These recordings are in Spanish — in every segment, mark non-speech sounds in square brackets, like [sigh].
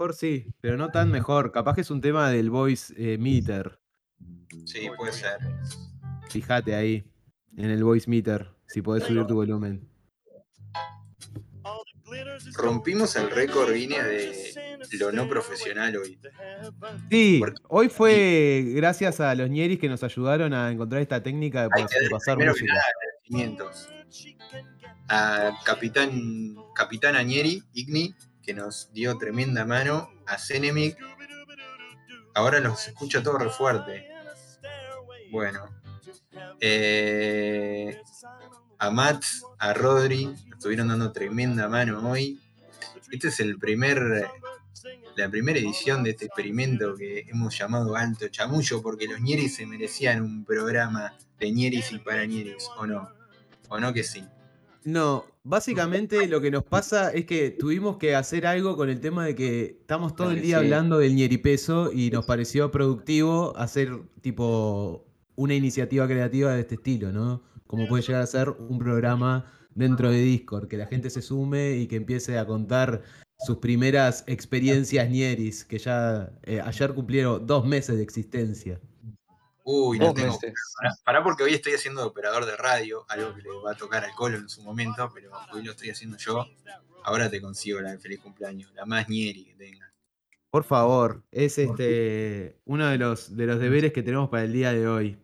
mejor sí, pero no tan mejor. Capaz que es un tema del voice eh, meter. Sí, puede ser. Fíjate ahí, en el voice meter, si podés subir tu volumen. Rompimos el récord Guinness de lo no profesional hoy. Sí, Porque- hoy fue gracias a los ñeris que nos ayudaron a encontrar esta técnica de, Hay que pasar primero que música. nada agradecimientos a Capitán, Capitán Añeri, Igni, que nos dio tremenda mano, a Cenemic. Ahora los escucho todo re fuerte. Bueno. Eh, a Matt, a Rodri, estuvieron dando tremenda mano hoy. Este es el primer, la primera edición de este experimento que hemos llamado Alto Chamullo, porque los ñeris se merecían un programa de ñeris y para ñeris, ¿o no? ¿O no que sí? No, básicamente lo que nos pasa es que tuvimos que hacer algo con el tema de que estamos todo el día Sí. hablando del ñeripeso y nos pareció productivo hacer tipo una iniciativa creativa de este estilo, ¿no? Como puede llegar a ser un programa dentro de Discord, que la gente se sume y que empiece a contar sus primeras experiencias ñeris, que ya eh, ayer cumplieron dos meses de existencia. Uy, no tengo. Pará, pará porque hoy estoy haciendo de operador de radio, algo que le va a tocar al colo en su momento, pero hoy lo estoy haciendo yo. Ahora te consigo la de feliz cumpleaños, la más ñeri que tenga. Por favor, es este uno de los, de los deberes que tenemos para el día de hoy.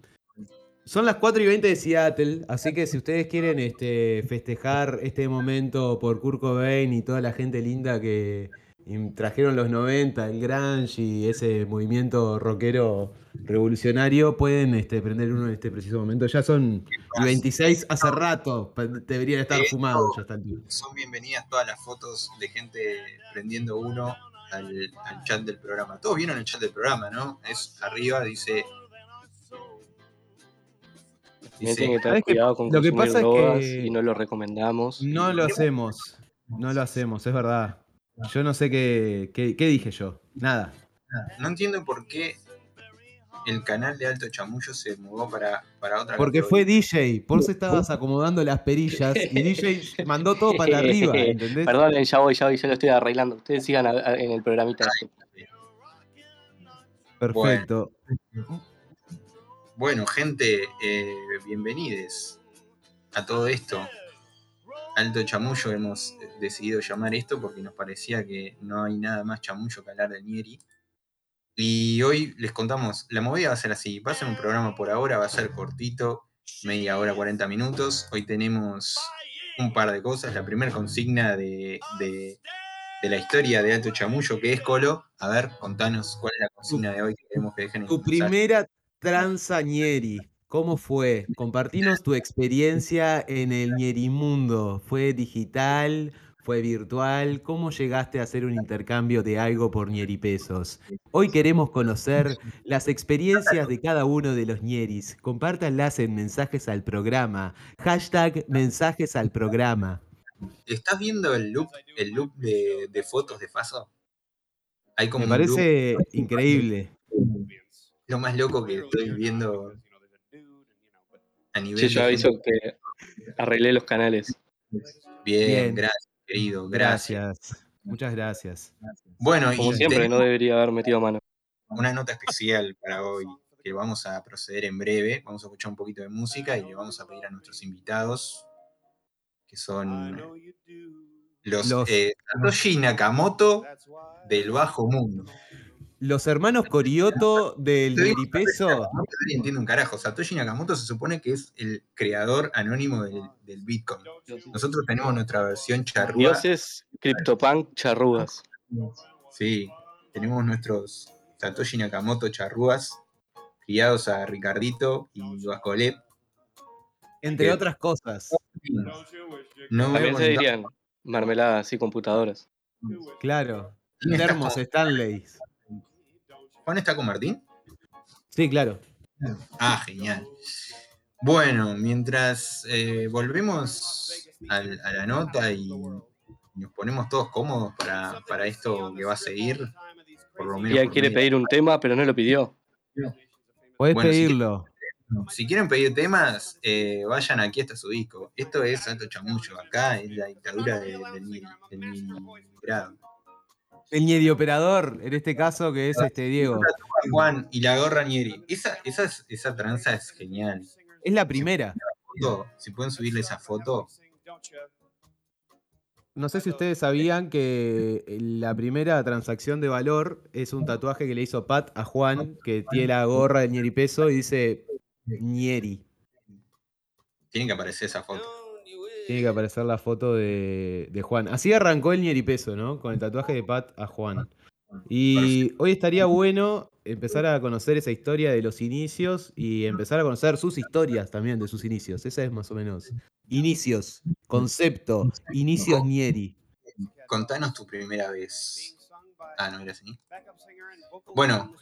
Son las 4 y 20 de Seattle, así que si ustedes quieren este, festejar este momento por Kurt Cobain y toda la gente linda que im- trajeron los 90, el grunge y ese movimiento rockero revolucionario, pueden este, prender uno en este preciso momento. Ya son y 26 hace rato, deberían estar Sí, fumados ya altura. Son bienvenidas todas las fotos de gente prendiendo uno al, al chat del programa. Todos vieron el chat del programa, ¿no? Es arriba, dice. Dice que tener cuidado con Lo que pasa es drogas que- y no lo recomendamos. No lo hacemos, no lo hacemos, es verdad. Yo no sé qué, qué, qué dije yo, nada. no entiendo por qué el canal de Alto Chamullo se mudó para, para otra Porque categoría. fue DJ, por eso estabas acomodando las perillas y DJ [laughs] mandó todo para arriba, ¿entendés? Perdonen, ya voy, ya voy, ya lo estoy arreglando. Ustedes sigan a- a- en el programita. Perfecto. Bueno, gente, eh, bienvenidos a todo esto. Alto chamullo hemos eh, decidido llamar esto porque nos parecía que no hay nada más chamullo que hablar de Nieri. Y hoy les contamos, la movida va a ser así, va a ser un programa por ahora, va a ser cortito, media hora, 40 minutos. Hoy tenemos un par de cosas. La primera consigna de, de- de la historia de Alto Chamullo, que es Colo. A ver, contanos cuál es la consigna de hoy que queremos que dejen en Tu primera transañeri, ¿cómo fue? Compartinos tu experiencia en el ñerimundo. ¿Fue digital? ¿Fue virtual? ¿Cómo llegaste a hacer un intercambio de algo por ñeripesos? Hoy queremos conocer las experiencias de cada uno de los ñeris. Compártanlas en mensajes al programa. Hashtag mensajes al programa. ¿Estás viendo el loop, el loop de, de fotos de Faso? Hay como Me parece [laughs] increíble. lo más loco que estoy viendo a nivel Che, yo aviso gente. que arreglé los canales. Bien, Bien. gracias, querido, gracias. Gracias. Muchas gracias. Bueno, Como y siempre, no debería haber metido mano. una nota especial para hoy que vamos a proceder en breve. Vamos a escuchar un poquito de música y le vamos a pedir a nuestros invitados, que son los, Los- eh, Satoshi Nakamoto del Bajo Mundo. Los hermanos Corioto del ñeripeso. No nadie entiende un carajo. Satoshi Nakamoto se supone que es el creador anónimo del, del Bitcoin. Nosotros tenemos nuestra versión charrúa. Dioses, CryptoPunk, charrugas. Sí, tenemos nuestros Satoshi Nakamoto charrúas, criados a Ricardito y Bascolet. Entre otras cosas. No También se dirían mermeladas y computadoras. Claro. ¿Quién está Termos Stanley. ¿Juan está con Martín? Sí, claro. Ah, genial. Bueno, mientras eh, volvemos al- a la nota y nos ponemos todos cómodos para, para esto que va a seguir, por lo menos. Ian por quiere pedir un tema, pero no lo pidió. Podés Bueno, si pedirlo. Si quieren pedir temas, eh, vayan aquí hasta su disco. Esto es Alto Chamullo. Acá es la dictadura de- del, mil- del miligrado. El Nieri operador, en este caso, que es este Diego. Juan y la gorra Nieri. Esa, esa, es- esa tranza es genial. Es la primera. Foto, Si pueden subirle esa foto. No sé si ustedes sabían que la primera transacción de valor es un tatuaje que le hizo Pat a Juan, que tiene la gorra de Nieri Peso y dice Nieri. Tiene que aparecer esa foto. Tiene que aparecer la foto de, de Juan. Así arrancó el Nieri Peso, ¿no? Con el tatuaje de Pat a Juan. Y hoy estaría bueno empezar a conocer esa historia de los inicios y empezar a conocer sus historias también de sus inicios. Esa es más o menos. Inicios, concepto, inicios Nieri. Contanos tu primera vez. Ah, no era así. Bueno,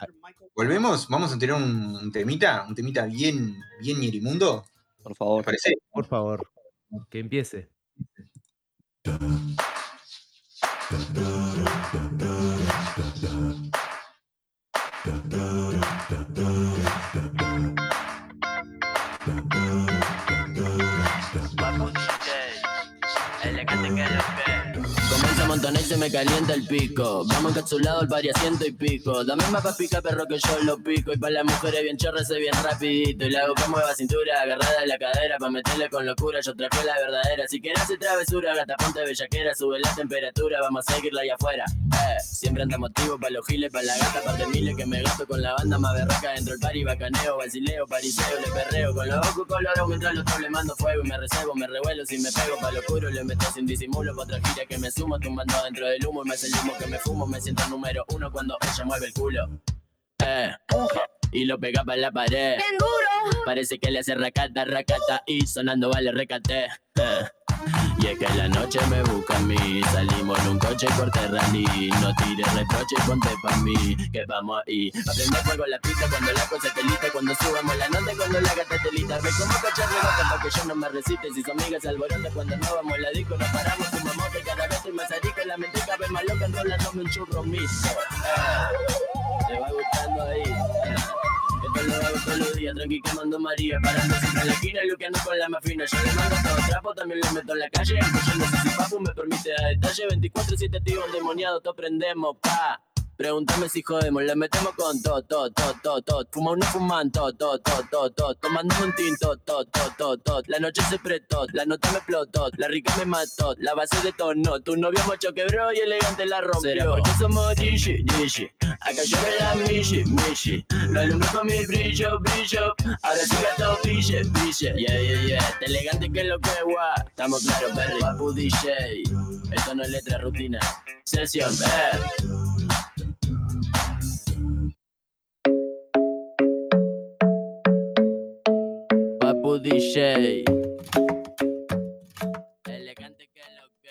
¿volvemos? ¿Vamos a tener un, un temita? ¿Un temita bien, bien nierimundo? Por ¿Te favor. parece? Por favor, que empiece. Comienza a montonar y se me calienta el pico. Vamos encapsulado al pari a ciento y pico. Dame más pa' picar, perro, que yo lo pico. Y pa' las mujeres bien chorras, bien rapidito. Y hago que mueva cintura, agarrada de la cadera. Pa' meterle con locura, yo traje la verdadera. Si quieres hacer travesura, gata ponte bellaquera. Sube la temperatura, vamos a seguirla allá afuera. Eh, siempre anda motivo pa' los giles, pa' la gata, pa' de miles que me gasto con la banda más berraca. Dentro del pari, bacaneo, vacileo, pariseo, le perreo. Con los ojos colorados mientras los le mando fuego. Y me recebo, me revuelo, si me pego pa' lo oscuro, le meto sin disimulo. Pa' otra gira que me sumo, tumbando dentro del humo. Y me humo que me fumo, me siento número uno cuando ella mueve el culo. Eh, y lo pega pa' la pared. Parece que le hace racata, racata y sonando vale recate. Eh. Y es que la noche me busca a mí, salimos en un coche corte rally, no tires reproche, ponte pa' mí, que vamos ahí. Aprende fuego la pista cuando la cosa te lista, cuando subamos la nota, cuando la gata te lista. Ve como cachar rebota pa' que yo no me resiste, si son amigas alborota cuando no vamos la disco, nos paramos, fumamos que cada vez estoy más arico, la mente cabe más loca, enrolándome un churro miso. Eh. Te va gustando ahí. Lo hago todos los días, tranqui quemando María Parando siempre en la esquina luqueando con la más fina Yo le mando todo trapo, también le meto en la calle Escuchando si papu me permite dar detalle 24-7 tío endemoniado, todo prendemos, pa Pregúntame si jodemos, le metemos con todo, todo, todo, todo, todo Fuma uno fuman, todo, todo, todo, todo, todo Tomando un tinto, todo, todo, todo, todo La noche se prestó, la nota me explotó. La rica me mató, la base de tono. Tu novio mocho quebró y elegante la rompió. Será porque somos Digi, Digi Acá yo la Mishi, Mishi Lo alumbro con mi brillo, brillo. Ahora sí gato brille, brille Yeah, yeah, yeah. Este elegante que lo que guá Estamos claros, Perry Papu DJ Esto no es letra rutina. Sesión, eh DJ Elegante que lo que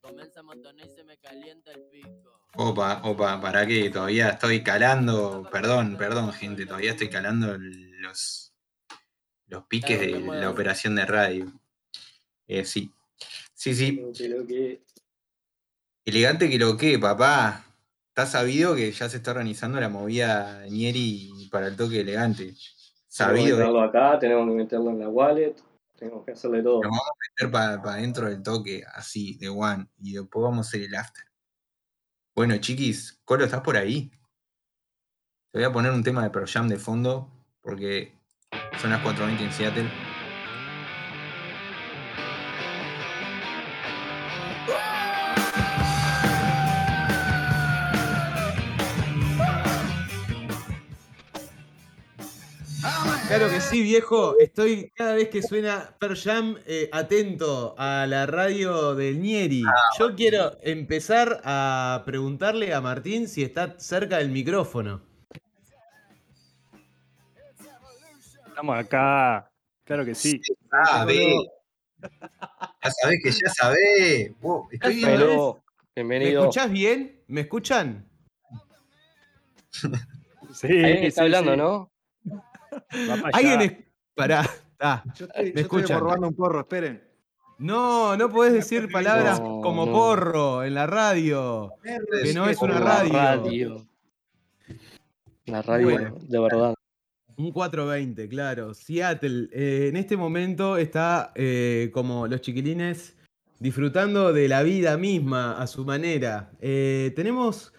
Comienza a montonar y se me calienta el pico Opa, opa, para que todavía estoy calando. Perdón, perdón, gente, todavía estoy calando los, los piques de la operación de radio. Eh, sí. Sí, sí. Elegante que lo que, papá. Está sabido que ya se está organizando la movida Nieri para el toque elegante. Tenemos que Sabido. meterlo acá, tenemos que meterlo en la wallet, tenemos que hacerle todo. Lo vamos a meter para dentro del toque, así, de one. Y después vamos a hacer el after. Bueno, chiquis, Colo, ¿estás por ahí? Te voy a poner un tema de Pearl Jam de fondo, porque son las 4.20 en Seattle. Claro que sí, viejo. Estoy cada vez que suena Per Jam eh, atento a la radio del Nieri. Yo quiero empezar a preguntarle a Martín si está cerca del micrófono. Estamos acá. Claro que sí. Sabe. Ya sabés que ya sabés. Wow, estoy viendo- Pero, ¿Me bienvenido. escuchás bien? ¿Me escuchan? Sí, está sí, hablando, sí. ¿no? ¿Alguien es... Pará. Ah, Yo estoy, ¿Me yo estoy escuchan? robando un porro, esperen. No, no podés decir palabras No, como no. porro en la radio. Que no es una radio. La radio. La radio, Bueno. de verdad. Un 420, claro. Seattle. eh, en este momento está eh, como los chiquilines disfrutando de la vida misma a su manera. Eh, tenemos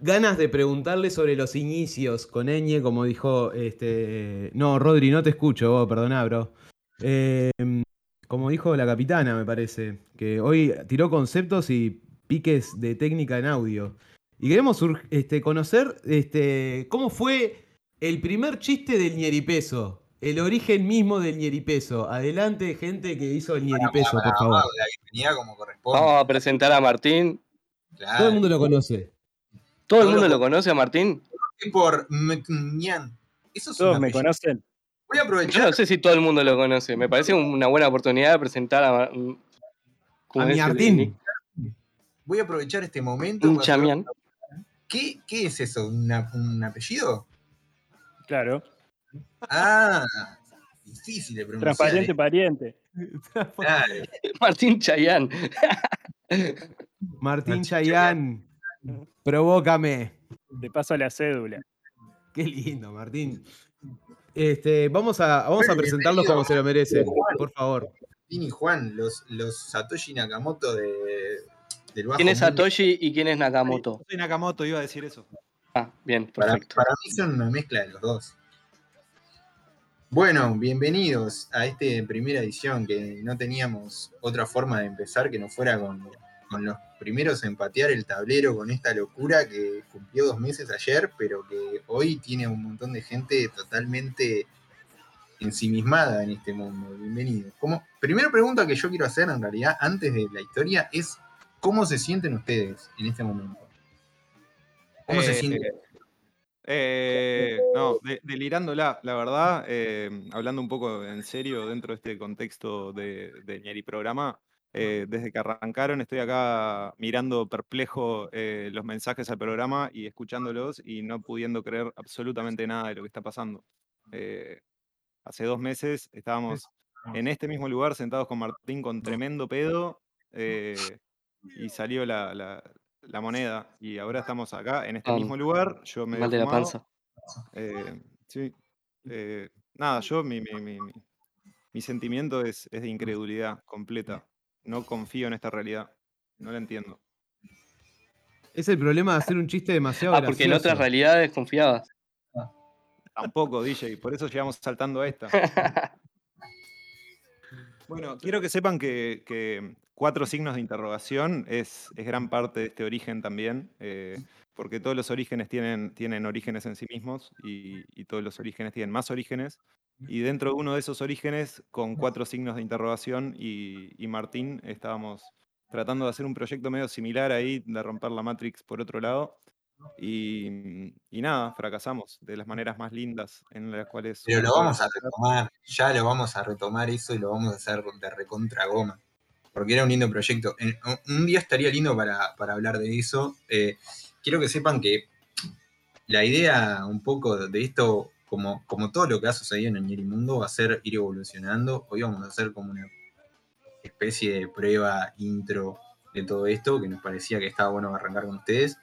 ganas de preguntarle sobre los inicios con Eñe, como dijo este. No, Rodri, no te escucho, vos, perdoná, bro. Eh, como dijo la capitana, me parece, que hoy tiró conceptos y piques de técnica en audio. Y queremos este, conocer este, cómo fue el primer chiste del ñeripeso. El origen mismo del ñeripeso. Adelante, gente que hizo el ñeripeso, por favor. La bienvenida como corresponde. Vamos a presentar a Martín. Claro. Todo el mundo lo conoce. ¿Todo el mundo lo- conoce a Martín? Por Mcñan. Eso es Todos me conocen. Voy a Yo aprovechar. no sé si todo el mundo lo conoce. Me parece una buena oportunidad de presentar a, Mar- ¿cómo A Martín. Voy a aprovechar este momento. Un chamián. ¿Qué, ¿Qué es eso? ¿Una- ¿Un apellido? Claro. Ah, difícil de pronunciar. Transparente eh. pariente. Claro. [laughs] Martín Chayán. Martín Martín Chayán, provócame. De paso a la cédula. Qué lindo, Martín. Este, vamos a, vamos a presentarlos como se lo merecen, por favor. Martín y Juan, los, los Satoshi Nakamoto de, del bajo ¿Quién es mundo. Satoshi y quién es Nakamoto? Soy Nakamoto, iba a decir eso. Ah, bien, Para, perfecto. para mí son una mezcla de los dos. Bueno, bienvenidos a esta primera edición que no teníamos otra forma de empezar que no fuera con, con los primeros en patear el tablero con esta locura que cumplió dos meses ayer, pero que hoy tiene un montón de gente totalmente ensimismada en este mundo. Bienvenidos. Como, primera pregunta que yo quiero hacer en realidad antes de la historia es ¿cómo se sienten ustedes en este momento? ¿Cómo se Eh, sienten? Eh, no, de- delirándola, la verdad, eh, hablando un poco en serio dentro de este contexto de, de Ñeri Programa, eh, desde que arrancaron estoy acá mirando perplejo eh, los mensajes al programa y escuchándolos y no pudiendo creer absolutamente nada de lo que está pasando. Eh, hace dos meses estábamos en este mismo lugar sentados con Martín con tremendo pedo y salió la, la- la moneda y ahora estamos acá en este Ah, mismo lugar, yo me Mal de la panza. sí. nada, yo mi, mi- mi- mi- mi sentimiento es, es de incredulidad completa. No confío en esta realidad. No la entiendo. Es el problema de hacer un chiste demasiado Ah, porque en otras realidades confiabas. Tampoco, DJ. Por eso llegamos saltando a esta. [laughs] Bueno, quiero que sepan que, que cuatro signos de interrogación es, es gran parte de este origen también, eh, porque todos los orígenes tienen, tienen orígenes en sí mismos y, y todos los orígenes tienen más orígenes. Y dentro de uno de esos orígenes, con cuatro signos de interrogación y, y Martín, estábamos tratando de hacer un proyecto medio similar ahí, de romper la Matrix por otro lado. Y, y nada, fracasamos de las maneras más lindas en las cuales... Pero lo vamos a retomar, ya lo vamos a retomar eso y lo vamos a hacer de recontra goma. Porque era un lindo proyecto. En- un día estaría lindo para, para hablar de eso. Eh, quiero que sepan que la idea un poco de esto, como, como todo lo que ha sucedido en el Nierimundo, va a ser ir evolucionando. Hoy vamos a hacer como una especie de prueba intro de todo esto, que nos parecía que estaba bueno arrancar con ustedes.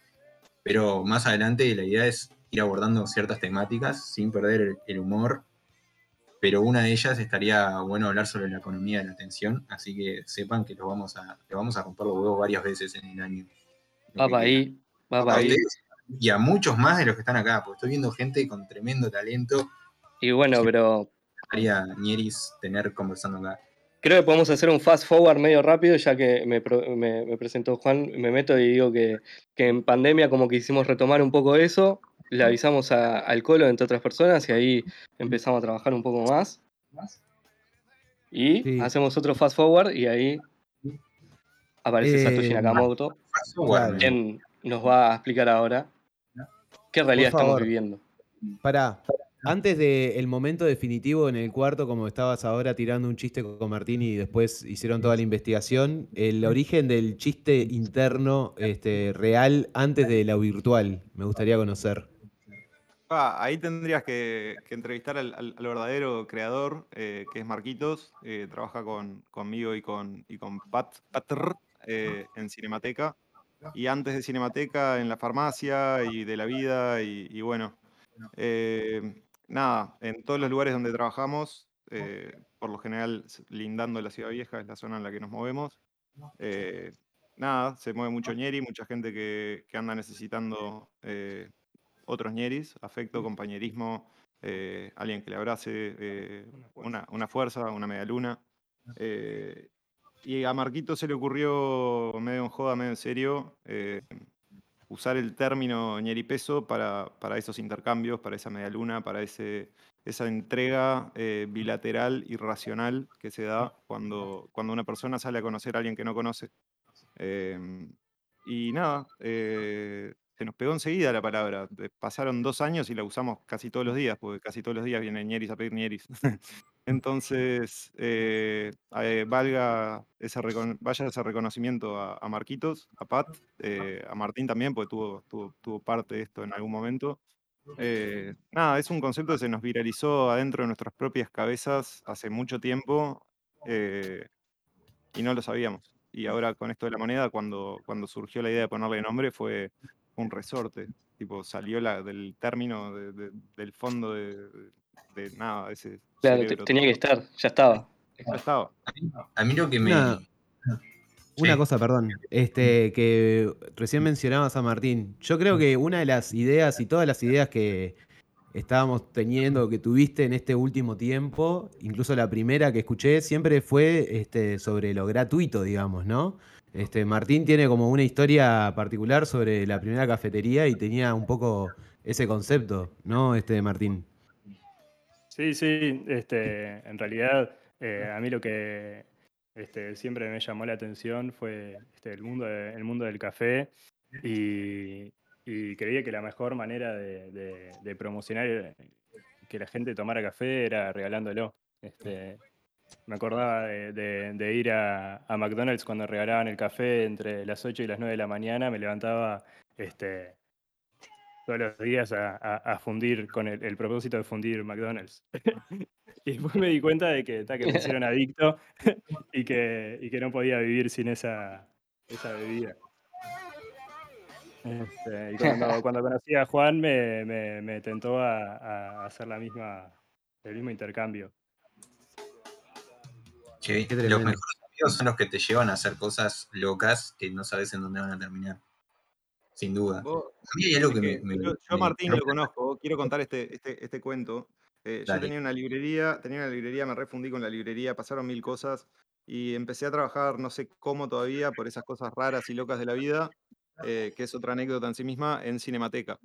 Pero más adelante la idea es ir abordando ciertas temáticas sin perder el, el humor. Pero una de ellas estaría bueno hablar sobre la economía de la atención, así que sepan que lo vamos a, le vamos a romper los huevos varias veces en el año. Va para ahí, va para ahí. ustedes y a muchos más de los que están acá, porque estoy viendo gente con tremendo talento. Y bueno, pero Haría Nieris tener conversando acá. creo que podemos hacer un fast forward medio rápido, ya que me, pro- me- me presentó Juan, me meto y digo que, que en pandemia como que quisimos retomar un poco eso, le avisamos a- al Colo, entre otras personas, y ahí empezamos a trabajar un poco más. Y Sí. hacemos otro fast forward y ahí aparece Satoshi Eh, Nakamoto, Claro. quien nos va a explicar ahora qué realidad Por estamos favor. viviendo. Pará, antes del momento definitivo en el cuarto, como estabas ahora tirando un chiste con Martín y después hicieron toda la investigación, el origen del chiste interno este, real antes de lo virtual, me gustaría conocer. Ah, ahí tendrías que, que entrevistar al, al- al verdadero creador, eh, que es Marquitos. eh, trabaja con, conmigo y con, y con Pat, Patr eh, en Cinemateca. Y antes de Cinemateca, en la farmacia y de la vida. Y, y bueno, eh, nada, en todos los lugares donde trabajamos, eh, por lo general lindando la ciudad vieja, es la zona en la que nos movemos. Eh, nada, se mueve mucho ñeri, mucha gente que, que anda necesitando otros ñeris, afecto, compañerismo, alguien que le abrace, una, una fuerza, una media luna. Eh, y a Marquito se le ocurrió, medio en joda, medio en serio, eh, usar el término ñeripeso para, para esos intercambios, para esa media luna, para ese, esa entrega eh, bilateral y racional que se da cuando, cuando una persona sale a conocer a alguien que no conoce. Em, y nada, eh, se nos pegó enseguida la palabra. Pasaron dos años y la usamos casi todos los días, porque casi todos los días vienen ñeris a pedir ñeris. [laughs] Entonces, eh, eh, valga ese vaya ese reconocimiento a, a Marquitos, a Pat, eh, a Martín también, porque tuvo, tuvo, tuvo parte de esto en algún momento. Nada, es un concepto que se nos viralizó adentro de nuestras propias cabezas hace mucho tiempo y no lo sabíamos. Y ahora con esto de la moneda, cuando, cuando surgió la idea de ponerle nombre, fue un resorte. Tipo, salió la, del término, de- de- del fondo de, de- de nada, ese Claro, te- cerebro. tenía que estar, ya estaba. Ya estaba. A mí lo que me. Una- Una Sí. cosa, perdón, este, que recién mencionabas a Martín. Yo creo que una de las ideas y todas las ideas que estábamos teniendo, que tuviste en este último tiempo, incluso la primera que escuché, siempre fue este, sobre lo gratuito, digamos, ¿no? Este, Martín tiene como una historia particular sobre la primera cafetería y tenía un poco ese concepto, ¿no? Este, Martín. Sí, sí, este, en realidad eh, a mí lo que este, siempre me llamó la atención fue este, el, mundo el mundo del café y, y creía que la mejor manera de, de- promocionar que la gente tomara café era regalándolo. Este, me acordaba de, ir a, a McDonald's cuando regalaban el café entre las 8 y las 9 de la mañana, me levantaba este, todos los días a, a- a fundir con el, el propósito de fundir McDonald's. [laughs] y después me di cuenta de que, ta, que me hicieron [laughs] adicto [laughs] y que, y que no podía vivir sin esa, esa bebida. Este, y cuando, cuando conocí a Juan me, me- me tentó a, a hacer la misma, el mismo intercambio. Che, los mejores amigos son los que te llevan a hacer cosas locas que no sabes en dónde van a terminar. Sin duda. Vos- A mí hay algo es que que me. me- yo, me Martín lo conozco, quiero contar este, este, este cuento. Eh, yo tenía una librería, tenía una librería, me refundí con la librería, pasaron mil cosas y empecé a trabajar, no sé cómo todavía, por esas cosas raras y locas de la vida, eh, que es otra anécdota en sí misma, en Cinemateca.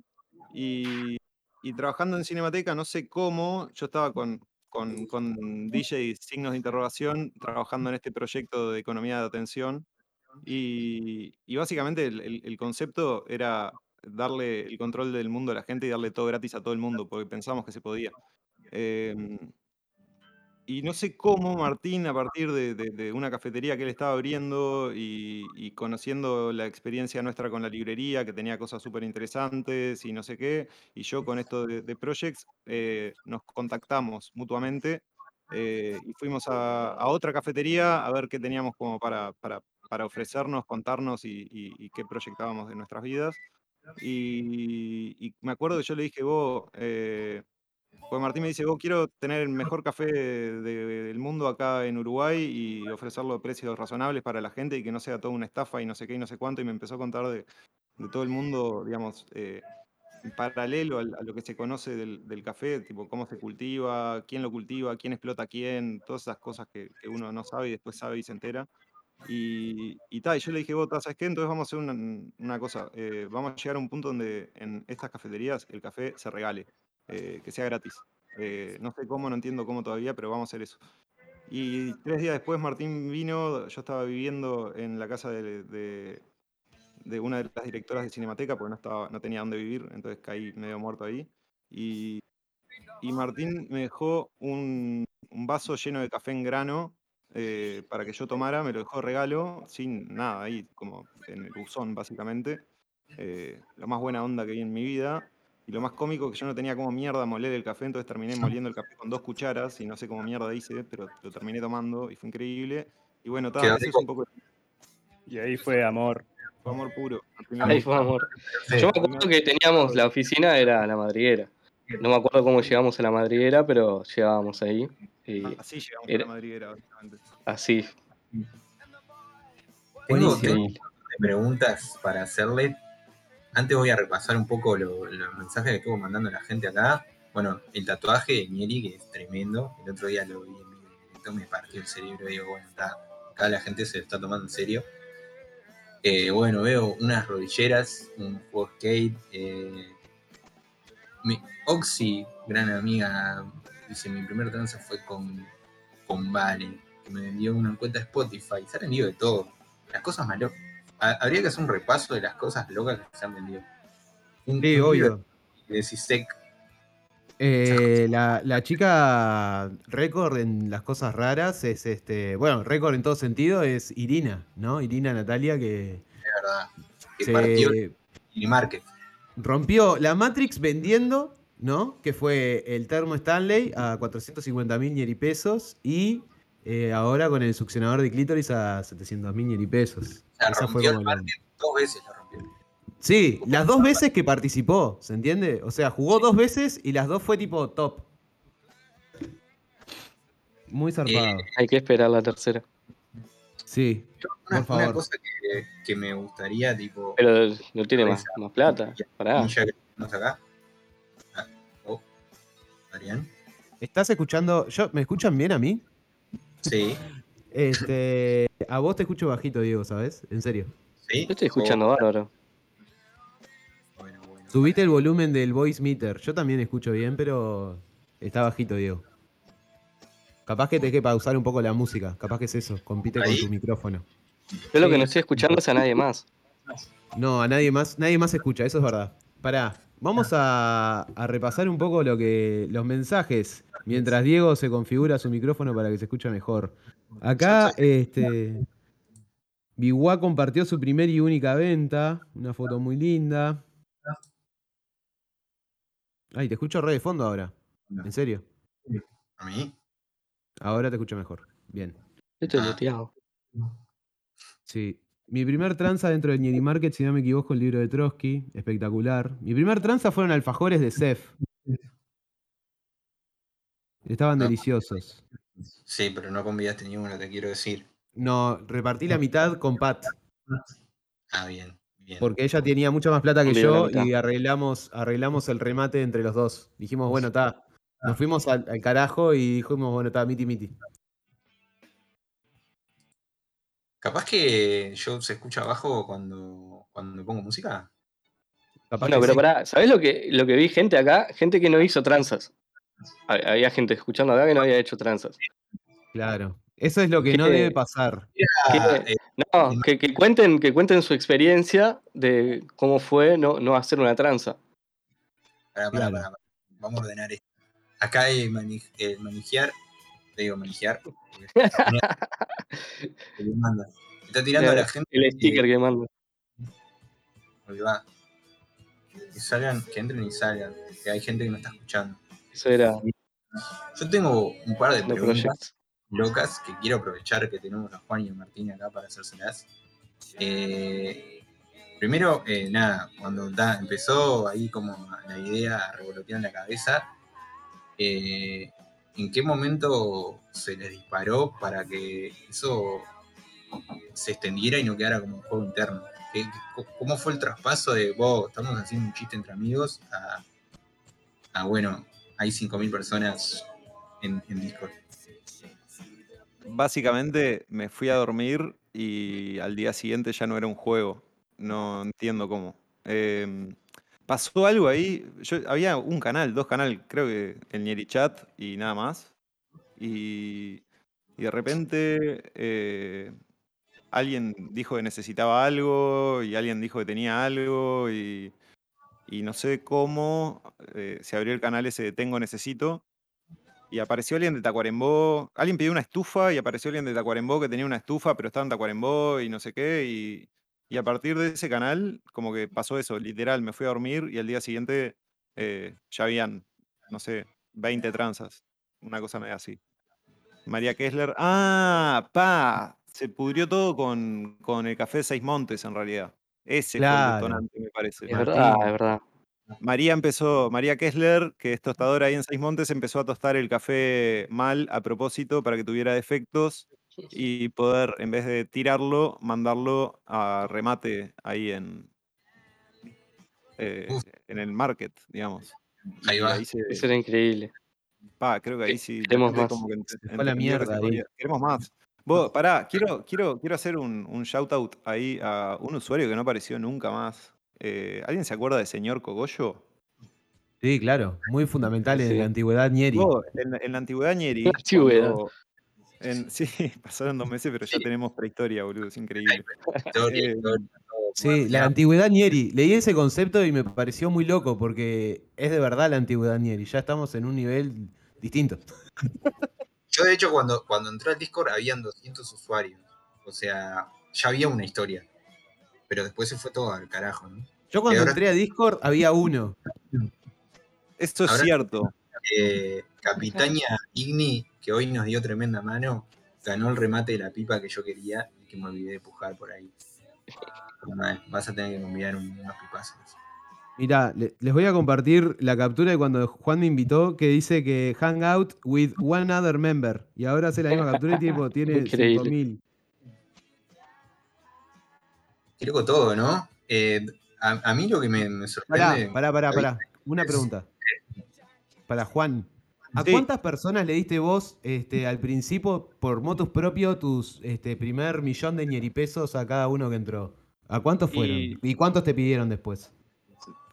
Y, y trabajando en Cinemateca, no sé cómo, yo estaba con, con, con DJ signos de interrogación, trabajando en este proyecto de economía de atención. Y, básicamente el, concepto era darle el control del mundo a la gente y darle todo gratis a todo el mundo, porque pensamos que se podía. Em, y no sé cómo Martín, a partir de, una cafetería que él estaba abriendo y, conociendo la experiencia nuestra con la librería, que tenía cosas súper interesantes y no sé qué, y yo con esto de, de Projects, eh, nos contactamos mutuamente eh, y fuimos a, otra cafetería a ver qué teníamos como para, para ofrecernos, contarnos y, y- y qué proyectábamos de nuestras vidas. Y, y me acuerdo que yo le dije, vos, eh, pues Martín me dice, vos quiero tener el mejor café de- del mundo acá en Uruguay y ofrecerlo a precios razonables para la gente y que no sea toda una estafa y no sé qué y no sé cuánto. Y me empezó a contar de, de todo el mundo, digamos, eh, en paralelo al- a, lo que se conoce del, del café, tipo cómo se cultiva, quién lo cultiva, quién explota quién, todas esas cosas que, que uno no sabe y después sabe y se entera. Y, y, y yo le dije, vos, ¿sabes qué? Entonces vamos a hacer una, una cosa, eh, vamos a llegar a un punto donde en estas cafeterías el café se regale, eh, que sea gratis. Eh, no sé cómo, no entiendo cómo todavía, pero vamos a hacer eso. Y tres días después Martín vino, yo estaba viviendo en la casa de, de- de una de las directoras de Cinemateca, porque no, estaba, no tenía dónde vivir, entonces caí medio muerto ahí. Y, y Martín me dejó un, un vaso lleno de café en grano eh, para que yo tomara, me lo dejó de regalo, sin nada, ahí como en el buzón básicamente. Eh, lo más buena onda que vi en mi vida. Y lo más cómico que yo no tenía como mierda moler el café, entonces terminé moliendo el café con dos cucharas y no sé cómo mierda hice, pero lo terminé tomando y fue increíble. Y bueno, eso es un poco Y ahí fue amor. fue amor puro. Ahí fue amor. Sí. Yo me acuerdo que teníamos la oficina, era la madriguera. No me acuerdo cómo llegamos a la madriguera, pero llegábamos ahí. Y Así llegamos era- a la madriguera, básicamente. así. Tengo, tengo preguntas para hacerle. Antes voy a repasar un poco lo- los mensajes que estuvo mandando la gente acá. Bueno, el tatuaje de Nieri, que es tremendo. El otro día lo vi en vivo directo, me partió el cerebro. Digo, bueno, está, acá la gente se lo está tomando en serio. Eh, bueno, veo unas rodilleras, un juego skate. Eh, mi, Oxy, gran amiga, dice: Mi primer trance fue con, con Vale, que me vendió una cuenta de Spotify. Se ha vendido de todo. Las cosas más locas. Ha- Habría que hacer un repaso de las cosas locas que se han vendido. Un, Sí, obvio. de Sisek. Eh, la, la chica récord en las cosas raras es este. Bueno, récord en todo sentido es Irina, ¿no? Irina Natalia que de verdad. Que se partió el market. rompió la Matrix vendiendo, ¿no? Que fue el termo Stanley a 450 mil ñeri pesos y eh, ahora con el succionador de clítoris a 700 mil ñeri pesos. O sea, Esa fue rompió como la- dos veces la rompió. Sí, las dos veces que participó, ¿se entiende? O sea, jugó dos veces y las dos fue tipo top. Muy zarpado. Hay que esperar la tercera. Sí, Una, Por una favor. cosa que, que me gustaría, tipo. Pero no tiene más, más plata. Pará. ya que estamos acá. ¿Estás escuchando? Yo, ¿Me escuchan bien a mí? Sí, [laughs] Este, a vos te escucho bajito, Diego, ¿sabes? En serio. sí. Yo estoy escuchando Oh, bárbaro. bueno, bueno. Subiste el volumen del voice meter. Yo también escucho bien, pero está bajito, Diego. Capaz que te que pausar un poco la música. Capaz que es eso. Compite con tu micrófono. Yo lo que no estoy escuchando es a nadie más. No, a nadie más, nadie más escucha, eso es verdad. Pará, vamos a, a repasar un poco lo que, los mensajes mientras Diego se configura su micrófono para que se escuche mejor. Acá, este. Biguá compartió su primera y única venta. Una foto muy linda. Ay, te escucho re de fondo ahora. ¿En serio? A mí. Ahora te escucho mejor. Bien. Esto es Ah. loteado. Sí. Mi primer tranza dentro del Ñeri Market, si no me equivoco, el libro de Trotsky. Espectacular. Mi primer tranza fueron alfajores de Cef. Estaban No. deliciosos. Sí, pero no convidaste ni uno, te quiero decir. No, repartí la mitad con Pat, Ah, bien, bien. porque ella tenía mucha más plata que yo y arreglamos, arreglamos el remate entre los dos. Dijimos, bueno, está. Nos fuimos al, al carajo y dijimos, bueno, está, miti miti. Capaz que yo se escucha abajo cuando, cuando pongo música. Capaz No, que pero sí. pará, ¿sabés lo que, lo que vi gente acá? Gente que no hizo tranzas. Hab- Había gente escuchando acá que no había hecho tranzas. Claro. Eso es lo que no debe pasar. Eh, No, que, que cuenten, que cuenten su experiencia de cómo fue no, no hacer una tranza. pará, pará, pará, pará. Vamos a ordenar esto. Acá el, mani- el manijear, te digo porque- [laughs] manda. Está tirando a la gente El sticker que manda. que va. Que salgan, que entren y salgan. Que hay gente que no está escuchando. Eso era Yo tengo un par de preguntas locas que quiero aprovechar que tenemos a Juan y a Martín acá para hacérselas. Eh, primero, eh, nada, cuando da- empezó ahí como la idea a revolotear en la cabeza, eh, ¿en qué momento se les disparó para que eso se extendiera y no quedara como un juego interno? ¿Qué- qué- ¿Cómo fue el traspaso de, vos, estamos haciendo un chiste entre amigos a, bueno, hay 5.000 personas en, en Discord? Básicamente me fui a dormir y al día siguiente ya no era un juego. No entiendo cómo. Em, pasó algo ahí. Yo, había un canal, dos canales, creo que el Nieri Chat y nada más. Y, de repente eh, alguien dijo que necesitaba algo y alguien dijo que tenía algo y, y no sé cómo eh, se abrió el canal ese de Tengo Necesito y apareció alguien de Tacuarembó. Alguien pidió una estufa y apareció alguien de Tacuarembó que tenía una estufa, pero estaba en Tacuarembó y no sé qué. Y, y a partir de ese canal, como que pasó eso, literal, me fui a dormir y al día siguiente eh, ya habían, no sé, 20 tranzas. Una cosa media así. María Kessler. Ah, pa. Se pudrió todo con, con el café de Seis Montes, en realidad. Ese fue Claro. el detonante, me parece. Es verdad, es verdad. María empezó, María Kessler, que es tostadora ahí en Seis Montes, empezó a tostar el café mal a propósito para que tuviera defectos y poder, en vez de tirarlo, mandarlo a remate ahí en, eh, en el market, digamos. Ahí va. ahí se, Eso era increíble. pa, creo que ahí sí Queremos más. como que ent- la mierda ahí. Queremos más. Vos, pará, quiero, quiero, quiero hacer un, un shout out ahí a un usuario que no apareció nunca más. Eh, ¿Alguien se acuerda de señor Cogollo? Sí, claro. Muy fundamental en la antigüedad Nieri. Vos, en, la- en la antigüedad cuando- en- [laughs] sí, pasaron dos meses, pero ya tenemos prehistoria, boludo, es increíble. [laughs] Historia, Eh, historia, todo, Sí, la ya. antigüedad Nieri. Leí ese concepto y me pareció muy loco porque es de verdad la antigüedad Nieri. Ya estamos en un nivel distinto. Yo, de hecho, cuando, cuando entré al Discord habían 200 usuarios. O sea, ya había una historia. Pero después se fue todo al carajo, ¿no? Yo cuando ahora- entré a Discord había uno. Esto es Ahora- cierto. Eh, Capitaña Igni, que hoy nos dio tremenda mano, ganó el remate de la pipa que yo quería y que me olvidé de pujar por ahí. Mal, Vas a tener que enviar un- unos pipazos. Mirá, le- les voy a compartir la captura de cuando Juan me invitó que dice que hang out with one other member. Y ahora hace la misma captura y tipo, [laughs] tiene Increíble. 5000. Qué loco todo, ¿no? Eh, a, a mí lo que me, me Pará, sorprende. pará, pará, pará. Una es- pregunta. Para Juan. ¿A Sí. cuántas personas le diste vos este, al principio, por motus propio, tus este, primer millón de ñeripesos a cada uno que entró? ¿A cuántos fueron? Y- ¿Y, cuántos te pidieron después?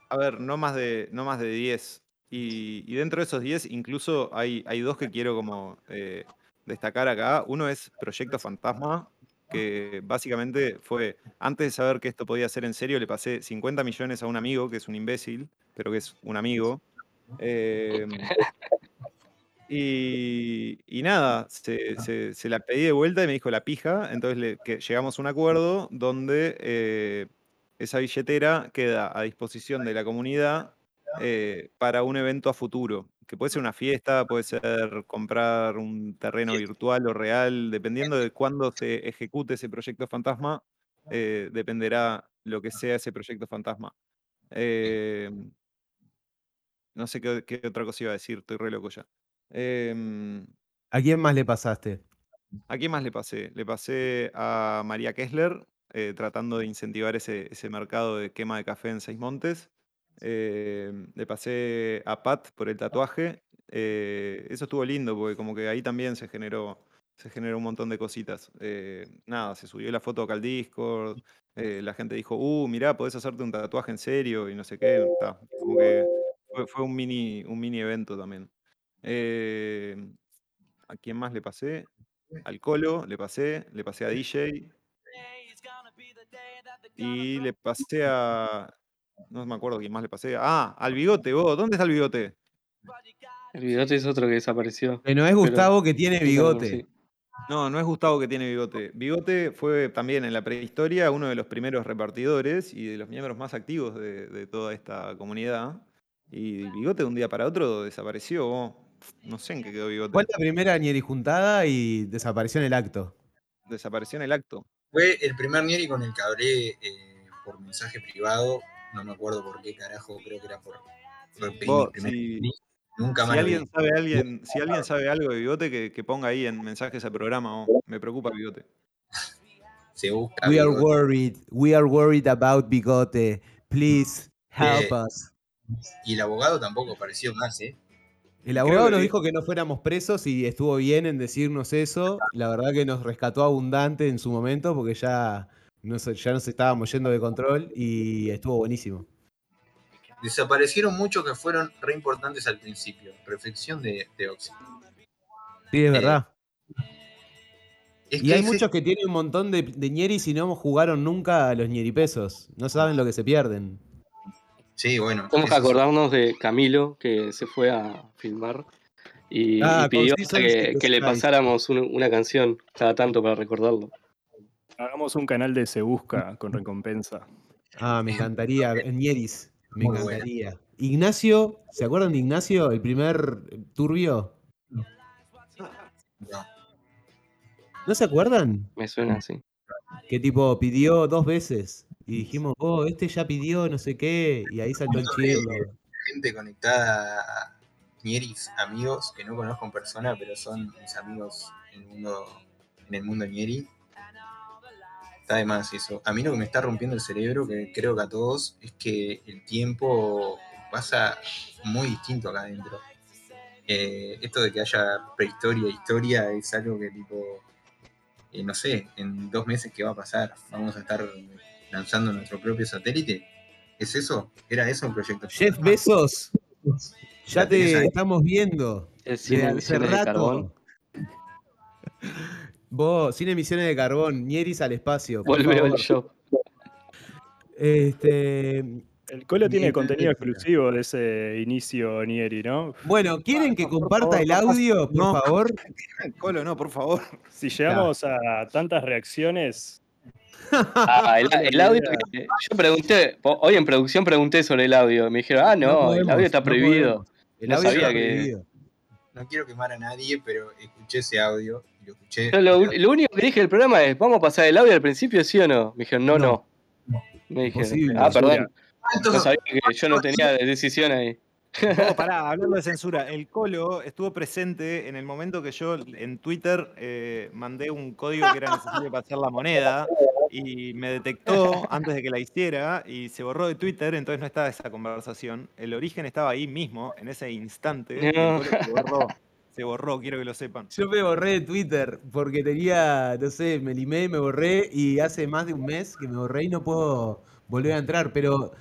A ver, no más de, no más de 10. Y, y dentro de esos 10, incluso hay, hay dos que quiero como eh, destacar acá. Uno es Proyecto Fantasma, que básicamente fue, antes de saber que esto podía ser en serio, le pasé 50 millones a un amigo, que es un imbécil, pero que es un amigo. Eh, y, y nada, se, se- se la pedí de vuelta y me dijo la pija. Entonces le- que llegamos a un acuerdo donde eh, esa billetera queda a disposición de la comunidad eh, para un evento a futuro. Que puede ser una fiesta, puede ser comprar un terreno virtual o real, dependiendo de cuándo se ejecute ese proyecto fantasma, eh, dependerá lo que sea ese proyecto fantasma. Eh, no sé qué, qué otra cosa iba a decir, estoy re loco ya. Em, ¿A quién más le pasaste? ¿A quién más le pasé? Le pasé a María Kessler, eh, tratando de incentivar ese, ese mercado de quema de café en Seis Montes. Eh, le pasé a Pat por el tatuaje. Eh, eso estuvo lindo, porque como que ahí también se generó, se generó un montón de cositas. Eh, nada, se subió la foto acá al Discord. la gente dijo, uh, mirá, podés hacerte un tatuaje en serio y no sé qué. como que fue, fue un, mini, un mini evento también. Eh, ¿A quién más le pasé? Al Colo le pasé, le pasé a DJ y le pasé a. No me acuerdo quién más le pasé. Ah, al bigote, vos. ¿Dónde está el bigote? El bigote es otro que desapareció. Que no es Gustavo que tiene bigote. No, no es Gustavo que tiene bigote. Bigote fue también en la prehistoria uno de los primeros repartidores y de los miembros más activos de, de toda esta comunidad. Y Bigote de un día para otro desapareció. No sé en qué quedó Bigote. Fue la primera Nieri juntada y desapareció en el acto. Desapareció en el acto. Fue el primer Nieri con el que hablé eh, por mensaje privado. No me acuerdo por qué carajo, creo que era por. primer. Nunca Si vi. alguien sabe alguien, si alguien sabe algo de Bigote, que, que ponga ahí en mensajes al programa. oh, me preocupa Bigote. Se busca. We are Bigote. worried. We are worried about Bigote. Please help Eh, us. Y el abogado tampoco apareció más, ¿eh? El abogado que- nos dijo que no fuéramos presos y estuvo bien en decirnos eso. La verdad que nos rescató abundante en su momento porque ya nos, ya nos estábamos yendo de control y estuvo buenísimo. Desaparecieron muchos que fueron re importantes al principio. Reflexión de, de Oxy. Sí, es Eh, verdad. Es Y hay ese- muchos que tienen un montón de, de ñeris y no jugaron nunca a los ñeripesos. No saben lo que se pierden. Sí, bueno. Tenemos que acordarnos de Camilo, que se fue a filmar y, Ah, y pidió que, le pasáramos un- una canción cada tanto para recordarlo. Hagamos un canal de Se Busca con recompensa. Ah, me encantaría. En ñeris. Me Muy buena. encantaría. Ignacio, ¿se acuerdan de Ignacio? El primer turbio. No. ¿No se acuerdan? Me suena así. Que tipo pidió dos veces. Y dijimos, oh, este ya pidió no sé qué. Y ahí saltó el chirlo. Gente conectada a Nieris, amigos que no conozco en persona, pero son mis amigos en el mundo, en el mundo Nieri. Está de más eso. A mí lo que me está rompiendo el cerebro, que creo que a todos, es que el tiempo pasa muy distinto acá adentro. Eh, esto de que haya prehistoria e historia es algo que tipo, eh, no sé, en dos meses qué va a pasar. Vamos a estar lanzando nuestro propio satélite. ¿Es eso? ¿Era eso un proyecto? Jeff Bezos, ya ¿La tenés te estamos viendo. De rato. carbón. [laughs] Vos, sin emisiones de carbón, Nieris al espacio. Volveo al shop. Este, El Colo tiene contenido exclusivo de ese inicio Nieri, ¿no? bueno, ¿quieren que comparta favor, el no audio, por no. favor? [laughs] Colo, no, por favor. [laughs] Si llegamos a tantas reacciones, Ah, el, el [laughs] audio. que- Yo pregunté, hoy en producción pregunté sobre el audio. Me dijeron, ah, no, el podemos, audio está no prohibido. podemos. El No audio sabía está que- prohibido. No quiero quemar a nadie, pero escuché ese audio y lo escuché. Yo lo, lo único que dije del programa es, ¿vamos a pasar el audio al principio, sí o no? Me dijeron, no, no. No. Me dijeron, ah, perdón, ¿Cuántos- no sabía que yo no tenía decisión ahí. No, [laughs] pará, hablando de censura, el Colo estuvo presente en el momento que yo en Twitter eh, mandé un código que era necesario para hacer la moneda y me detectó antes de que la hiciera y se borró de Twitter, entonces no estaba esa conversación. El origen estaba ahí mismo, en ese instante. el. Colo se borró, se borró, quiero que lo sepan. Yo me borré de Twitter porque tenía, no sé, me limé, me borré y hace más de un mes que me borré y no puedo volver a entrar. Pero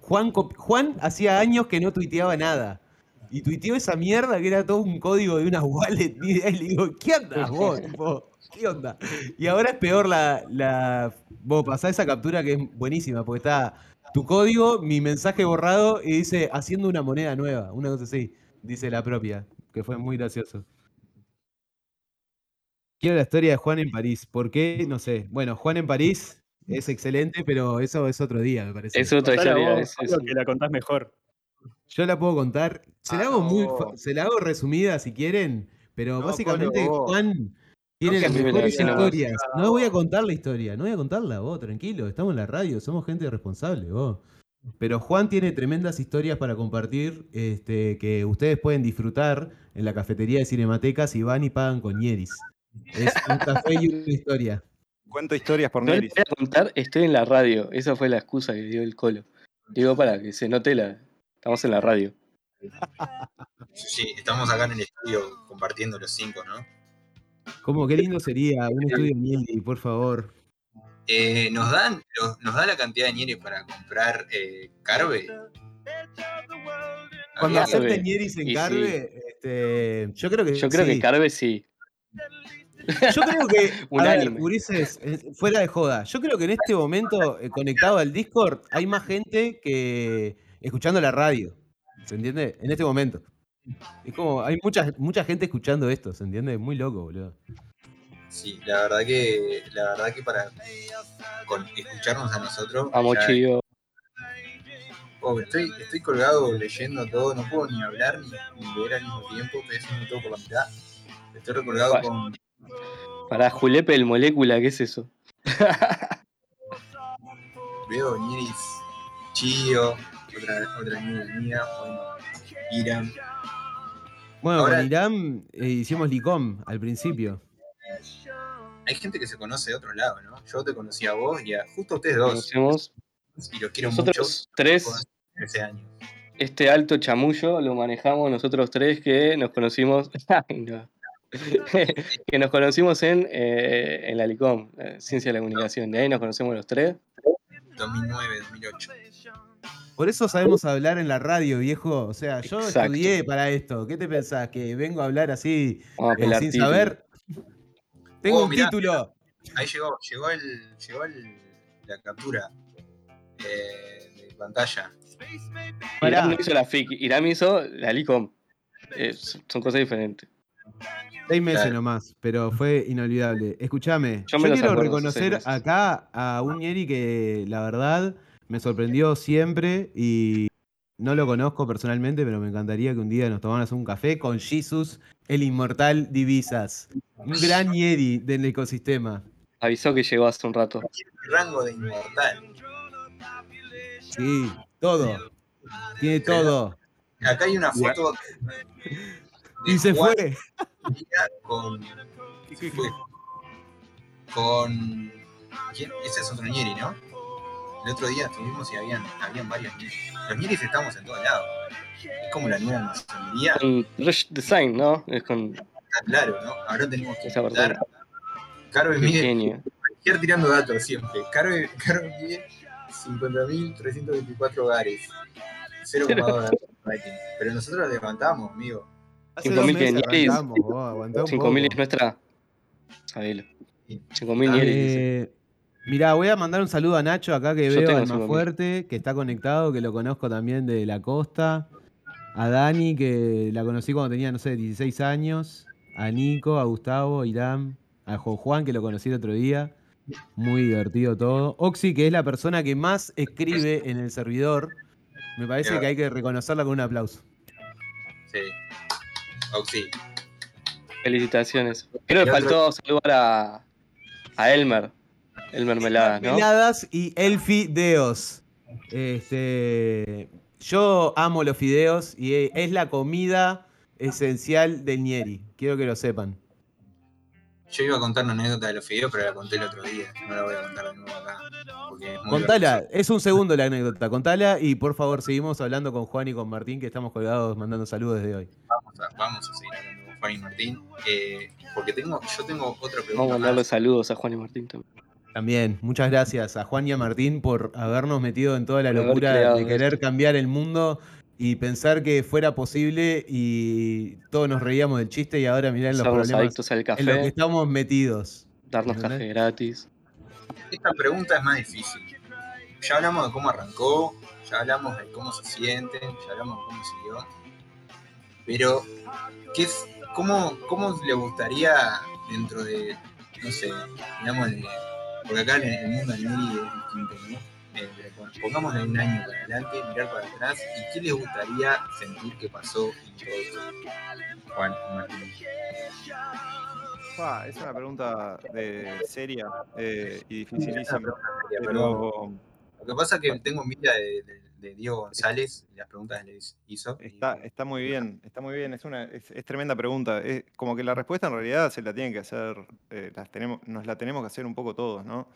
Juan, Juan hacía años que no tuiteaba nada. Y tuiteó esa mierda que era todo un código de una [laughs] wallet. Y le digo, ¿qué andas vos? ¿Qué onda? Y ahora es peor la. la vos pasá esa captura que es buenísima, porque está tu código, mi mensaje borrado y dice haciendo una moneda nueva. Una cosa así. Dice la propia. Que fue muy gracioso. Quiero la historia de Juan en París. ¿Por qué? No sé. Bueno, Juan en París es excelente, pero eso es otro día, me parece. Es otra historia. vos, es- que la contás mejor. Yo la puedo contar. Se la Ah, hago muy, no. se la hago resumida si quieren, pero No, básicamente. Juan tiene que las me mejores historias. No voy a contar la historia, no voy a contarla, vos, tranquilo, estamos en la radio, somos gente responsable, vos. Pero Juan tiene tremendas historias para compartir este, que ustedes pueden disfrutar en la cafetería de Cinemateca si van y pagan con Ñeris. Es un café y una historia. Cuento historias por No voy a contar, estoy en la radio. Esa fue la excusa que dio el colo. Digo, para que se note la. Estamos en la radio. Sí, estamos acá en el estudio compartiendo los cinco, ¿no? Como qué lindo sería un estudio Ñeri, por favor. Eh, ¿nos, dan, ¿Nos da la cantidad de ñeres para comprar eh, Carve? Cuando acepten Ñeris en sí. Carve, este, yo creo que Yo creo sí. que Carve sí. Yo creo que, [laughs] a ver, Unánime. Ulises, eh, fuera de joda, yo creo que en este momento, eh, conectado al Discord, hay más gente que escuchando la radio. ¿Se entiende? En este momento. Es como, hay mucha, mucha gente escuchando esto, ¿se entiende? Muy loco, boludo. Sí, la verdad que, la verdad que para con escucharnos a nosotros. Vamos, ya- chido. Oh, estoy, estoy colgado leyendo todo, no puedo ni hablar ni, ni leer al mismo tiempo, estoy haciendo todo por la mitad. Estoy recolgado con. Para Julepe el molécula, ¿qué es eso? [laughs] Veo Niris, Chio, otra, otra amiga mía, bueno, Iram. Bueno, Ahora- con Irán eh, hicimos Licom al principio. Hay gente que se conoce de otro lado, ¿no? Yo te conocí a vos y a justo a ustedes dos. Conocemos. Y los quiero Nosotros mucho. tres, Ese año. este alto chamullo lo manejamos nosotros tres que nos conocimos. [laughs] Ay, no. [laughs] que nos conocimos en, eh, en la LICOM, eh, Ciencia de la Comunicación. De ahí nos conocemos los tres. 2009, 2008. Por eso sabemos hablar en la radio, viejo. O sea, yo Exacto. estudié para esto. ¿Qué te pensás? ¿Que vengo a hablar así a eh, sin título. saber? Tengo Oh, un mirá. título. Ahí llegó, llegó el, llegó el, la captura eh, de pantalla. Irán no hizo la FIC, Irán hizo la LICOM. Eh, son cosas diferentes. Seis meses Claro. nomás, pero fue inolvidable. Escúchame, Yo yo, quiero reconocer acá a un Ñeri que la verdad me sorprendió siempre y no lo conozco personalmente, pero me encantaría que un día nos tomáramos un café con Jesus, el inmortal Divisas. Un gran Ñeri del ecosistema. Avisó que llegó hace un rato. Tiene rango de inmortal. Sí, todo. Tiene todo. Acá hay una foto Y se Juan fue. Con. fue. Con. ¿Quién? Ese es otro Nieri, ¿no? El otro día estuvimos y habían, habían varios. Los Nieris estamos en todos lados. Es como la nueva masonería. Con Rush Design, ¿no? Es con Está claro, ¿no? Ahora tenemos que persona. Caro genio. Ir tirando datos siempre. Caro, Caro mide 50.324 hogares. 0,2 de rating. Pero nosotros levantamos, amigo. Hace Cinco dos mil meses Nieris. arrancamos, vos, aguantá un 5000 poco. es nuestra. Sabelo. 5000 Nieris. dice. Eh, mirá, voy a mandar un saludo a Nacho acá que Yo veo al más 5000. fuerte, que está conectado, que lo conozco también de la costa. A Dani, que la conocí cuando tenía, no sé, 16 años. A Nico, a Gustavo, a Irán, a Juan, que lo conocí el otro día. Muy divertido todo. Oxy, que es la persona que más escribe en el servidor. Me parece que hay que reconocerla con un aplauso. Sí. Felicitaciones. Creo que faltó saludar a, a Elmer. Elmer Meladas, ¿no? Peladas y el fideos. Este, yo amo los fideos y e- es la comida esencial del Nieri. Quiero que lo sepan. Yo iba a contar una anécdota de los fideos, pero la conté el otro día. No la voy a contar de nuevo acá. Porque es muy Contala, gracioso. es un segundo la anécdota. Contala y por favor seguimos hablando con Juan y con Martín, que estamos colgados mandando saludos desde hoy. Vamos a, vamos a seguir hablando con Juan y Martín. eh, porque tengo, yo tengo otra Vamos a pregunta mandarle saludos a Juan y Martín también. También, muchas gracias a Juan y a Martín por habernos metido en toda la locura creado de querer esto. cambiar el mundo y pensar que fuera posible y todos nos reíamos del chiste y ahora mirá los Somos problemas adictos al en los que café, estamos metidos. darnos café gratis. Esta pregunta es más difícil. Ya hablamos de cómo arrancó, ya hablamos de cómo se sienten, ya hablamos de cómo siguió. Pero, ¿qué es, cómo, ¿cómo le gustaría dentro de, no sé, digamos, de- porque acá en el mundo del Miri es distinto, ¿no? Eh, pero pon- pongámosle un año para adelante, mirar para atrás, y qué les gustaría sentir que pasó en todo esto. Juan, Martín. Es una pregunta de, seria eh, y dificilísima. Pero, Pero lo que pasa es que tengo envidia de, de- de Diego González y las preguntas que les hizo. y- está, está muy bien, está muy bien. Es una es, es tremenda pregunta. Es como que la respuesta en realidad se la tienen que hacer, eh, las tenemos, nos la tenemos que hacer un poco todos, ¿no?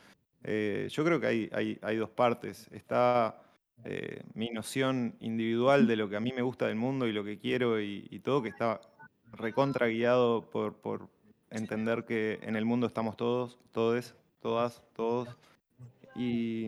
Eh, yo creo que hay, hay, hay dos partes. Está eh, mi noción individual de lo que a mí me gusta del mundo y lo que quiero y, y todo, que está recontra guiado por, por entender que en el mundo estamos todos, todes, todas, todos. Y,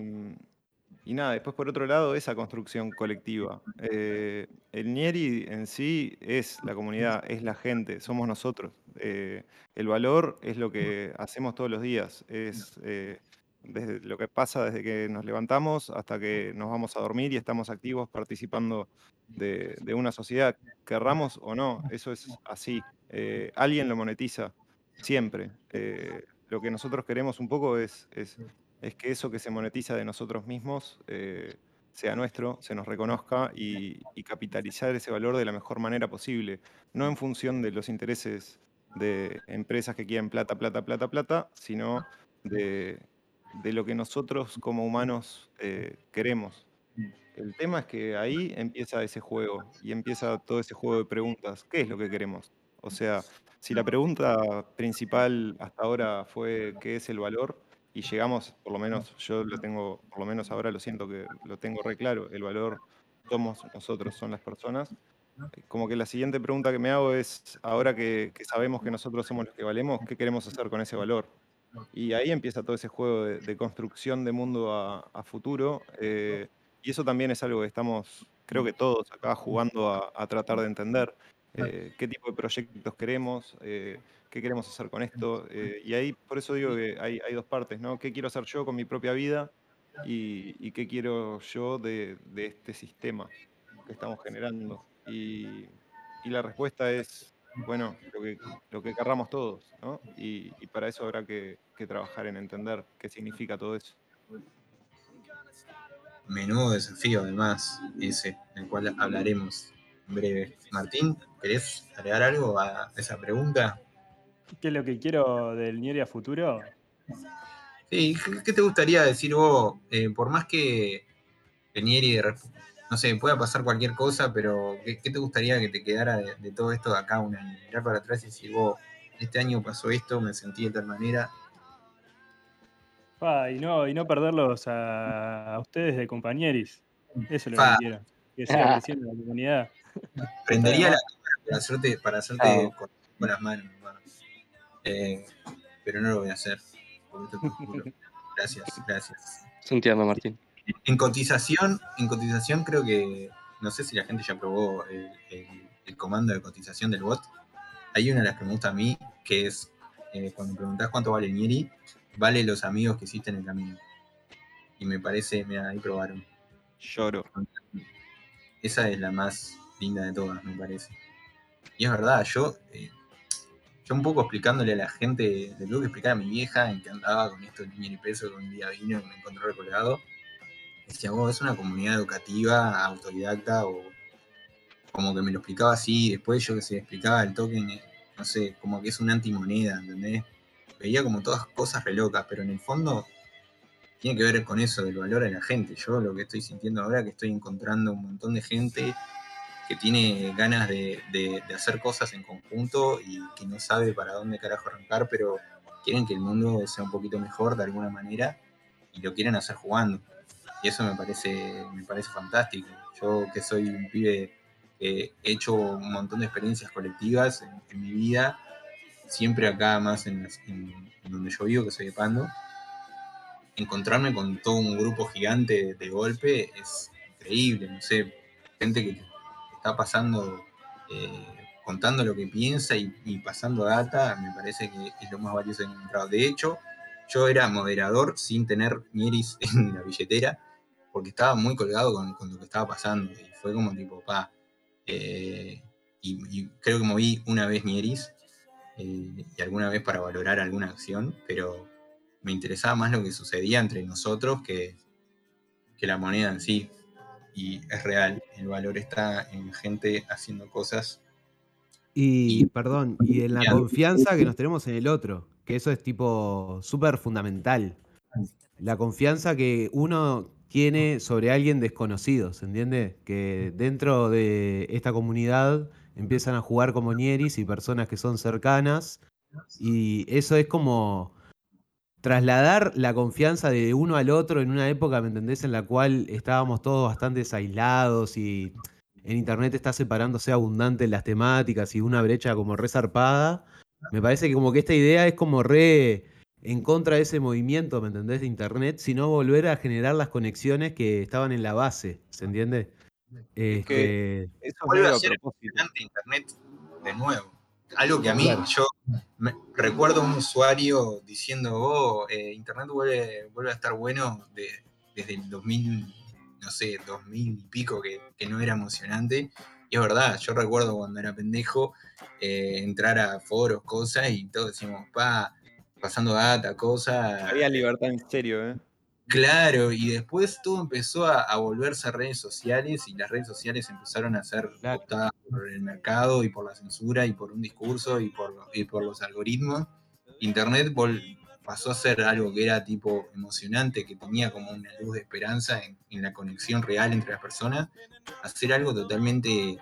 y nada, después por otro lado, esa construcción colectiva. Eh, el Nieri en sí es la comunidad, es la gente, somos nosotros. Eh, el valor es lo que hacemos todos los días, es eh, desde lo que pasa desde que nos levantamos hasta que nos vamos a dormir y estamos activos participando de, de una sociedad, querramos o no, eso es así. Eh, alguien lo monetiza, siempre. Eh, lo que nosotros queremos un poco es, es es que eso que se monetiza de nosotros mismos eh, sea nuestro, se nos reconozca y, y capitalizar ese valor de la mejor manera posible, no en función de los intereses de empresas que quieren plata, plata, plata, plata, sino de, de lo que nosotros como humanos eh, queremos. El tema es que ahí empieza ese juego y empieza todo ese juego de preguntas. ¿Qué es lo que queremos? O sea, si la pregunta principal hasta ahora fue ¿qué es el valor? y llegamos, por lo menos yo lo tengo, por lo menos ahora lo siento que lo tengo re claro, el valor somos nosotros, son las personas. Como que la siguiente pregunta que me hago es, ahora que, que sabemos que nosotros somos los que valemos, ¿qué queremos hacer con ese valor? Y ahí empieza todo ese juego de, de construcción de mundo a, a futuro. eh, y eso también es algo que estamos, creo que todos acá jugando a, a tratar de entender. Eh, qué tipo de proyectos queremos, eh, qué queremos hacer con esto. eh, y ahí, por eso digo que hay, hay dos partes, ¿no? ¿Qué quiero hacer yo con mi propia vida y, y qué quiero yo de, de este sistema que estamos generando? Y, y la respuesta es, bueno, lo que, lo que querramos todos, ¿no? Y, y para eso habrá que, que trabajar en entender qué significa todo eso. Menudo desafío, además, ese, del cual hablaremos breve. Martín, ¿querés agregar algo a esa pregunta? ¿Qué es lo que quiero del Nieri a futuro? Sí, ¿qué- ¿qué te gustaría decir vos? Eh, por más que Nieri, de rep- no sé, pueda pasar cualquier cosa, pero ¿qué, qué te gustaría que te quedara de, de todo esto de acá un año? Mirar para atrás y decir, vos, este año pasó esto, me sentí de tal manera. Y, no, y no perderlos a, a ustedes de compañeros. Eso es lo que quiero. Que siga creciendo la comunidad. Prendería la cámara para hacerte, para hacerte con, con las manos. Eh, pero no lo voy a hacer. Gracias, gracias. Es un tierno, Martín. En cotización, en cotización creo que, no sé si la gente ya probó el, el- el comando de cotización del bot. Hay una de las que me gusta a mí, que es eh, cuando preguntás cuánto vale Nieri, vale los amigos que hiciste en el camino. Y me parece, mira, ahí probaron. Lloro. Esa es la más linda de todas, me parece. Y es verdad, yo, eh, yo un poco explicándole a la gente, le tuve que explicar a mi vieja en que andaba con esto del Nieri peso, que un día vino y me encontró recolgado. Decía, vos, es una comunidad educativa, autodidacta, o como que me lo explicaba así, después yo que se explicaba el token, no sé, como que es una antimoneda, ¿entendés? Veía como todas cosas re locas, pero en el fondo tiene que ver con eso, del valor a la gente. Yo lo que estoy sintiendo ahora es que estoy encontrando un montón de gente que tiene ganas de, de- de hacer cosas en conjunto y que no sabe para dónde carajo arrancar, pero quieren que el mundo sea un poquito mejor de alguna manera y lo quieren hacer jugando. Y eso me parece, me parece fantástico. Yo que soy un pibe que he hecho un montón de experiencias colectivas en, en mi vida, siempre acá más en, en- en donde yo vivo, que soy de Pando, encontrarme con todo un grupo gigante de golpe es increíble, no sé, gente que está pasando, eh, contando lo que piensa y, pasando data, me parece que es lo más valioso que he encontrado. De hecho, yo era moderador sin tener Nieris [laughs] en la billetera, porque estaba muy colgado con, con lo que estaba pasando, y fue como tipo, pa, eh, y, creo que moví una vez Nieris, eh, y alguna vez para valorar alguna acción, pero me interesaba más lo que sucedía entre nosotros que, que la moneda en sí. Y es real, el valor está en gente haciendo cosas. Y, Y- perdón, y en la confianza que nos tenemos en el otro, que eso es tipo súper fundamental. La confianza que uno tiene sobre alguien desconocido, ¿se entiende? Que dentro de esta comunidad empiezan a jugar como Nieris y personas que son cercanas, y eso es como trasladar la confianza de uno al otro en una época, ¿me entendés? En la cual estábamos todos bastante aislados y en internet está separándose abundante las temáticas y una brecha como re zarpada. Me parece que como que esta idea es como re en contra de ese movimiento, ¿me entendés? De internet, sino volver a generar las conexiones que estaban en la base, ¿se entiende? Este, Eso es Vuelve a ser. Ante Internet de nuevo. Algo que a mí, Claro. yo me- recuerdo un usuario diciendo, oh, eh, Internet vuelve, vuelve a estar bueno de- desde el 2000, no sé, 2000 y pico, que, que no era emocionante. Y es verdad, yo recuerdo cuando era pendejo eh, entrar a foros, cosas, y todos decimos, pa, pasando data, cosas. Había libertad en serio, ¿eh? Claro, y después todo empezó a, a volverse redes sociales y las redes sociales empezaron a ser Claro. por el mercado y por la censura y por un discurso y por, y por los algoritmos. Internet vol- pasó a ser algo que era tipo emocionante, que tenía como una luz de esperanza en, en la conexión real entre las personas, a ser algo totalmente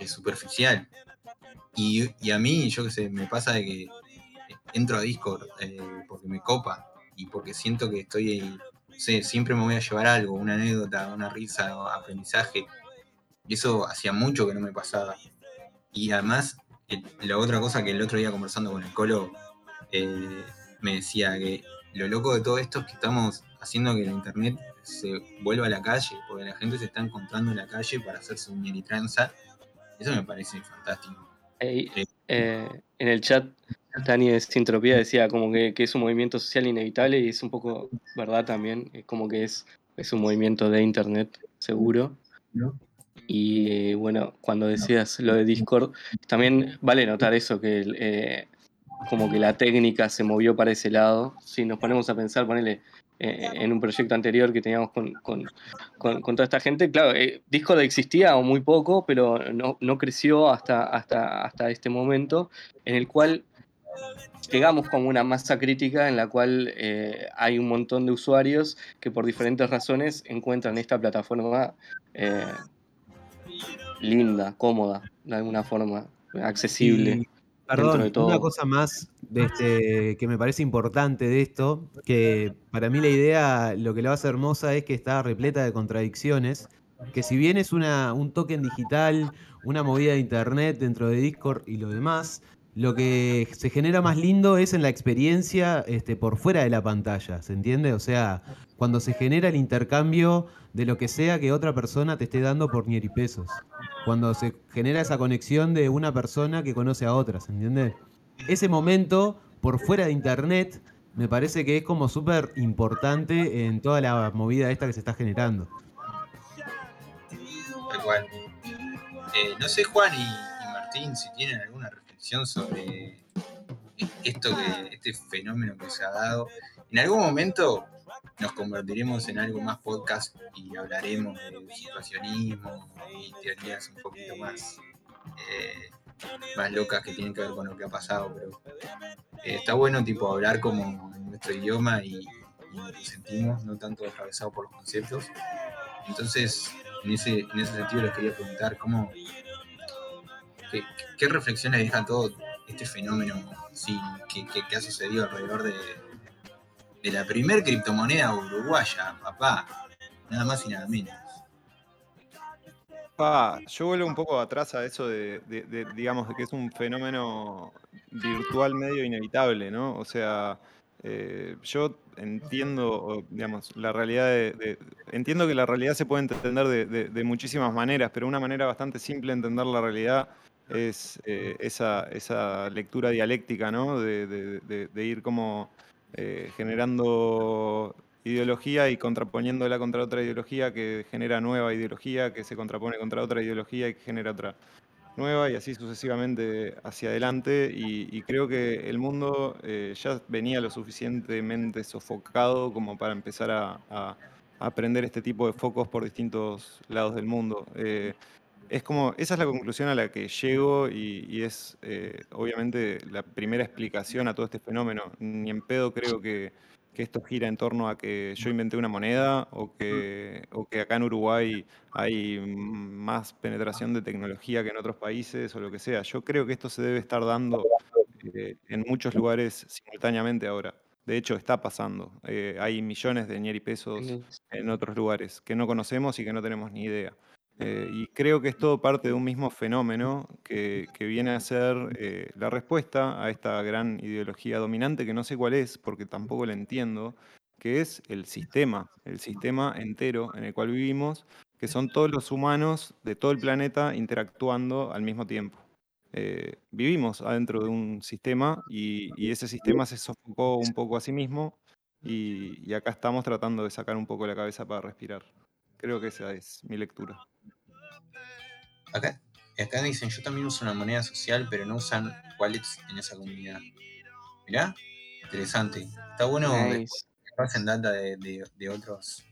eh, superficial. Y, y a mí, yo qué sé, me pasa de que entro a Discord eh, porque me copa y porque siento que estoy, sé, siempre me voy a llevar algo, una anécdota, una risa, aprendizaje. Y eso hacía mucho que no me pasaba. Y además, la otra cosa que el otro día conversando con el Colo, eh, me decía que lo loco de todo esto es que estamos haciendo que la internet se vuelva a la calle, porque la gente se está encontrando en la calle para hacerse un tranza. Eso me parece fantástico. Eh. eh, en el chat, Tani de Sintropía decía como que, que es un movimiento social inevitable y es un poco verdad también. Es como que es, es un movimiento de internet, seguro. Y eh, bueno, cuando decías lo de Discord, también vale notar eso, que eh, como que la técnica se movió para ese lado. Si nos ponemos a pensar, ponele, eh, en un proyecto anterior que teníamos con, con- con- con toda esta gente, claro, eh, Discord existía o muy poco, pero no, no creció hasta, hasta, hasta este momento, en el cual llegamos como una masa crítica en la cual eh, hay un montón de usuarios que por diferentes razones encuentran esta plataforma eh, linda, cómoda, de alguna forma, accesible. Y, perdón, una cosa más de este, que me parece importante de esto, que para mí la idea, lo que la hace hermosa es que está repleta de contradicciones, que si bien es una, un token digital, una movida de internet dentro de Discord y lo demás, lo que se genera más lindo es en la experiencia este, por fuera de la pantalla, ¿se entiende? O sea, cuando se genera el intercambio de lo que sea que otra persona te esté dando por pesos. Cuando se genera esa conexión de una persona que conoce a otra, ¿se entiende? Ese momento, por fuera de internet, me parece que es como súper importante en toda la movida esta que se está generando. Igual. Eh, no sé, Juan y, Martín, si tienen alguna sobre esto que, este fenómeno que se ha dado. En algún momento nos convertiremos en algo más podcast y hablaremos de situacionismo y teorías un poquito más, eh, más locas que tienen que ver con lo que ha pasado, pero eh, está bueno tipo hablar como en nuestro idioma y, lo que sentimos, no tanto atravesado por los conceptos. Entonces, en ese, en ese sentido les quería preguntar cómo, ¿Qué, reflexiones deja todo este fenómeno que, ha sucedido alrededor de, de la primer criptomoneda uruguaya, papá? Nada más y nada menos. yo vuelvo un poco atrás a eso de, digamos, que es un fenómeno virtual medio inevitable, ¿no? O sea, eh, yo entiendo, digamos, la realidad de, Entiendo que la realidad se puede entender de, muchísimas maneras, pero una manera bastante simple de entender la realidad es eh, esa, esa, lectura dialéctica, ¿no? De, ir como eh, generando ideología y contraponiéndola contra otra ideología que genera nueva ideología, que se contrapone contra otra ideología y que genera otra nueva y así sucesivamente hacia adelante. Y, creo que el mundo eh, ya venía lo suficientemente sofocado como para empezar a, aprender este tipo de focos por distintos lados del mundo es como, esa es la conclusión a la que llego y, es eh, obviamente la primera explicación a todo este fenómeno. Ni en pedo creo que, esto gira en torno a que yo inventé una moneda o que, o que acá en Uruguay hay más penetración de tecnología que en otros países o lo que sea. Yo creo que esto se debe estar dando eh, en muchos lugares simultáneamente ahora. De hecho, está pasando. Eh, hay millones de ñeri pesos en otros lugares que no conocemos y que no tenemos ni idea. Eh, y creo que es todo parte de un mismo fenómeno que, viene a ser eh, la respuesta a esta gran ideología dominante, que no sé cuál es, porque tampoco la entiendo, que es el sistema, el sistema entero en el cual vivimos, que son todos los humanos de todo el planeta interactuando al mismo tiempo. Eh, vivimos adentro de un sistema y, ese sistema se sofocó un poco a sí mismo y, y acá estamos tratando de sacar un poco la cabeza para respirar. Creo que esa es mi lectura. Acá, acá dicen, yo también uso una moneda social, pero no usan wallets en esa comunidad. Mirá, interesante. Está bueno que pasen data de, otros,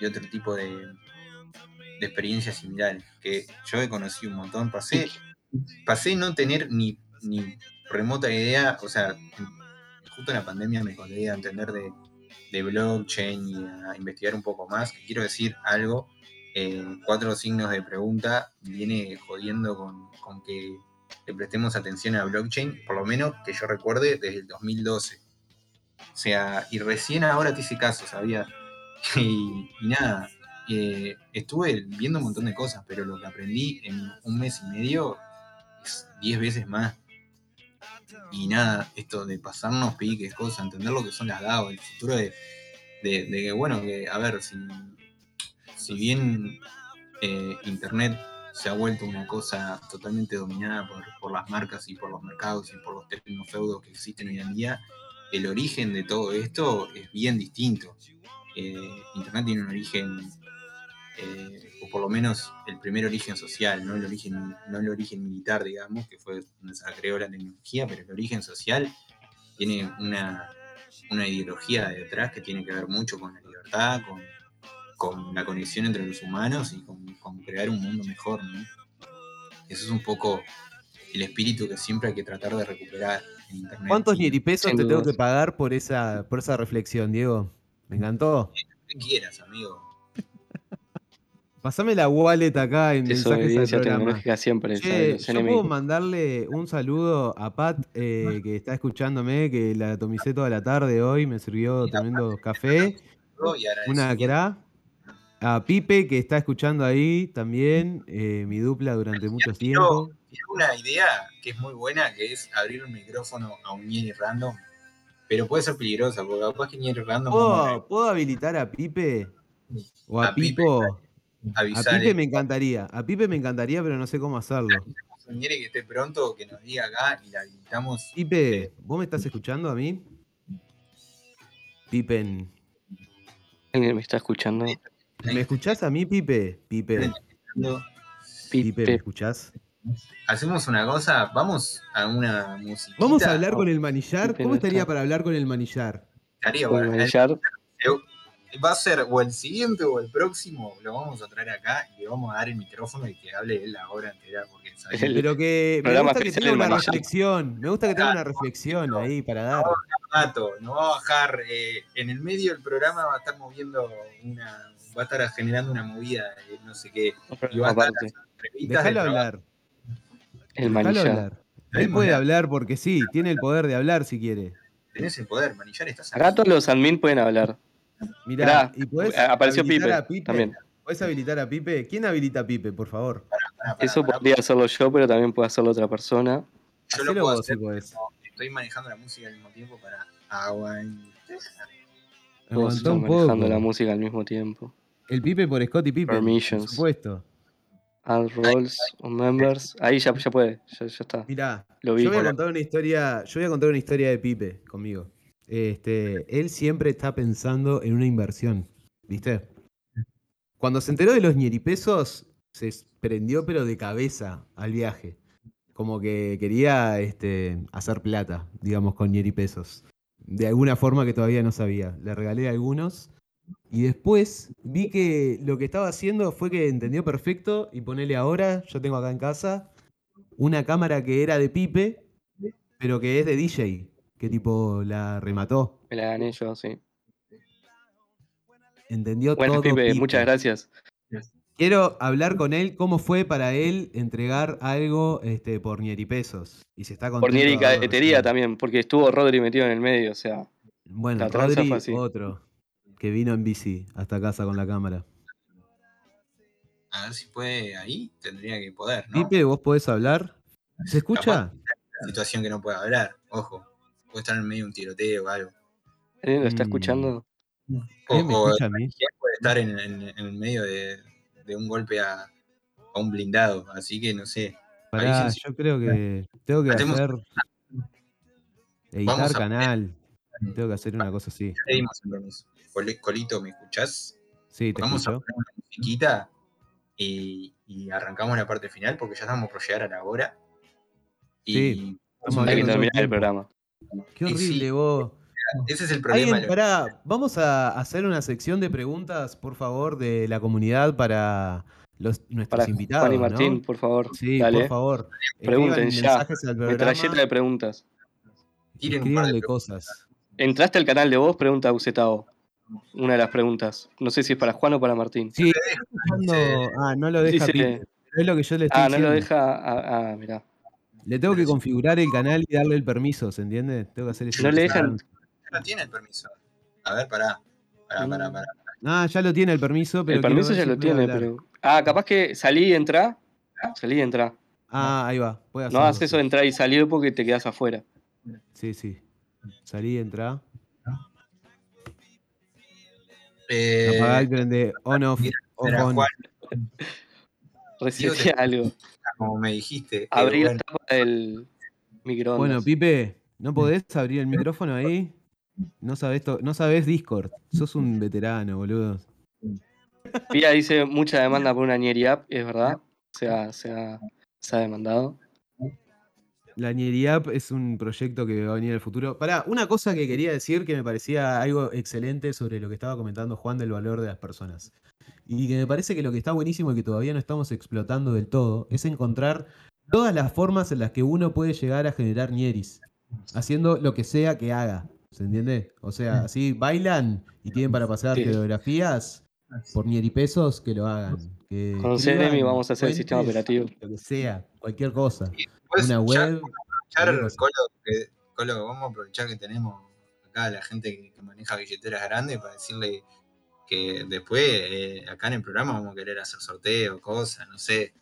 de otro tipo de, de experiencias similares. Que yo he conocido un montón. Pasé, pasé no tener ni, ni remota idea, o sea, justo en la pandemia me colgué a entender de, de blockchain y a investigar un poco más. Quiero decir algo cuatro signos de pregunta viene jodiendo con, que le prestemos atención a blockchain, por lo menos que yo recuerde desde el 2012. O sea, y recién ahora te hice caso, sabía. [laughs] Y, nada, eh, estuve viendo un montón de cosas, pero lo que aprendí en un mes y medio es diez veces más. Y nada, esto de pasarnos piques, cosas, entender lo que son las DAO, el futuro de, de que, bueno, que, a ver, si si bien eh, Internet se ha vuelto una cosa totalmente dominada por, las marcas y por los mercados y por los tecnofeudos que existen hoy en día, el origen de todo esto es bien distinto. Eh, Internet tiene un origen, eh, o por lo menos el primer origen social, no el origen, no el origen militar, digamos, que fue donde se creó la tecnología, pero el origen social tiene una, una ideología detrás que tiene que ver mucho con la libertad, con con la conexión entre los humanos y con, crear un mundo mejor, ¿no? Eso es un poco el espíritu que siempre hay que tratar de recuperar en internet. ¿Cuántos Sin te tengo que pagar por esa, por esa reflexión, Diego? Me encantó. lo que quieras, amigo. [laughs] Pasame la wallet acá en mensajes al programa. tecnológica siempre. Che, yo puedo mandarle un saludo a Pat, eh, que está escuchándome, que la tomicé toda la tarde hoy, me sirvió tremendo café, una cra. A Pipe, que está escuchando ahí también, eh, mi dupla durante mucho tiempo. Tiene una idea que es muy buena, que es abrir un micrófono a un Nieri random, pero puede ser peligrosa, porque capaz que Nieri random ¿Puedo, puedo habilitar a Pipe? ¿O a, A Pipe, Pipo? A Pipe me encantaría, a Pipe me encantaría, pero no sé cómo hacerlo. Nieri que esté pronto, que nos diga acá y la habilitamos. Pipe, ¿vos me estás escuchando a mí? Pipen. ¿Alguien me está escuchando? ¿Me escuchás a mí, Pipe? Pipe, Pipe, ¿me escuchás? Hacemos una cosa, vamos a una musiquita. Vamos a hablar con el manillar. ¿Cómo estaría para hablar con el manillar? Estaría Con bueno. Manillar. Va a ser o el siguiente o el próximo, lo vamos a traer acá y le vamos a dar el micrófono y que hable él la hora entera, porque ¿sabes? El- Pero que me gusta que tenga una manillar. reflexión. Me gusta que tenga una reflexión ahí para dar. Mato, no va a bajar. eh, en el medio del programa va a estar moviendo una. Va a estar generando una movida, eh, no sé qué. Y va a estar Aparte, Déjalo de hablar. el Déjalo manillar. hablar. Él puede hablar porque sí, tiene el poder de hablar si quiere. Tenés el poder, Manillar, estás Acá todos los admin pueden hablar. Mirá, Mirá, y podés a- apareció Pipe, a también. ¿Podés habilitar a Pipe? ¿Quién habilita a Pipe, por favor? Pará, pará, Eso podría hacerlo yo, pero también puede hacerlo otra persona. Yo lo Hacelo puedo vos si hacer, pero estoy manejando la música al mismo tiempo para aguantar. Están un manejando poco. la música al mismo tiempo. El Pipe por Scotty Pipe. Por Permissions. supuesto. Add roles o members. Ahí ya, ya puede, ya, ya está. Mirá, Lo vi. yo voy a contar una historia. Yo voy a contar una historia de Pipe conmigo. Este, él siempre está pensando en una inversión, ¿viste? Cuando se enteró de los ñeripesos, se prendió pero de cabeza al viaje. Como que quería este, hacer plata, digamos, con ñeripesos. De alguna forma que todavía no sabía. Le regalé algunos. Y después vi que lo que estaba haciendo fue que entendió perfecto y ponele ahora, yo tengo acá en casa, una cámara que era de Pipe, pero que es de DJ, que tipo la remató. Me la gané yo, sí. Entendió Bueno, todo. Pipe, Pipe. muchas gracias. Quiero hablar con él cómo fue para él entregar algo este, por pesos Y si está Por Nieri recibido. también, porque estuvo Rodri metido en el medio, o sea. Bueno, Rodri, otro, que vino en bici hasta casa con la cámara. A ver si puede ahí, tendría que poder, ¿no? Pipe, ¿vos podés hablar? ¿Se escucha? La situación que no puede hablar, ojo. Puede estar en medio de un tiroteo o algo. ¿Alguien lo está Mm. escuchando? ¿Alguien me O, o escucha a mí? ¿quién puede estar en, en- en el medio de, de un golpe a, a un blindado, así que no sé. Pará, yo creo que tengo que Hacemos- hacer. Editar Vamos a- canal. Tengo que hacer una cosa así. Ya el permiso. Colito, ¿me escuchás? Sí, te Vamos a poner una musiquita y, y arrancamos la parte final porque ya estamos por llegar a la hora. Y Sí, todo el terminar el programa. Qué sí, horrible vos. ese es el problema. Alguien, pará, vamos a hacer una sección de preguntas, por favor, de la comunidad para los, nuestros Para invitados. Juan y Martín, ¿no? por favor. Sí, Dale. por favor. Pregunten ya. mensajes al programa. Metralleta de preguntas. Tiren un par de preguntas. cosas. ¿Entraste al canal de vos? Pregunta Ucetao. Una de las preguntas. No sé si es para Juan o para Martín. Sí, escuchando- Ah, no lo deja Dice- es lo que yo le estoy Ah, no lo diciendo. deja. Ah, ah, mirá. Le tengo que configurar el canal y darle el permiso, ¿se entiende? Tengo que hacer ese No le dejan- No tiene el permiso. A ver, pará. Pará, pará, pará. Ah, ya lo tiene el permiso, pero el permiso ya lo tiene, hablar. pero. Ah, capaz que salí y entrá. Salí y entrá. Ah, ahí va. Puede No hagas eso de entrar y salir porque te quedas afuera. Sí, sí. Salí, entra. Eh, Apagá prende on off. off, on. [laughs] Algo. como me dijiste. Abrí la bueno, tapa del microondas. Bueno, Pipe, ¿no podés abrir el micrófono ahí? No sabés, to- no sabés Discord. Sos un veterano, boludo. Pia dice mucha demanda por una Nieri App, es verdad. Se ha, se ha, se ha demandado. La Nieri App es un proyecto que va a venir en el futuro. Pará, una cosa que quería decir que me parecía algo excelente sobre lo que estaba comentando Juan del valor de las personas. Y que me parece que lo que está buenísimo y que todavía no estamos explotando del todo es encontrar todas las formas en las que uno puede llegar a generar ñeris, haciendo lo que sea que haga. ¿Se entiende? O sea, así bailan y tienen para pasar Sí. coreografías por pesos, que lo hagan. Que Con CNM vamos a hacer el sistema operativo. Lo que sea, cualquier cosa. Después, Una web. aprovechar. Colo, que- Colo, vamos a aprovechar que tenemos acá a la gente que, que maneja billeteras grandes para decirle que después eh, acá en el programa vamos a querer hacer sorteos, cosas, no sé.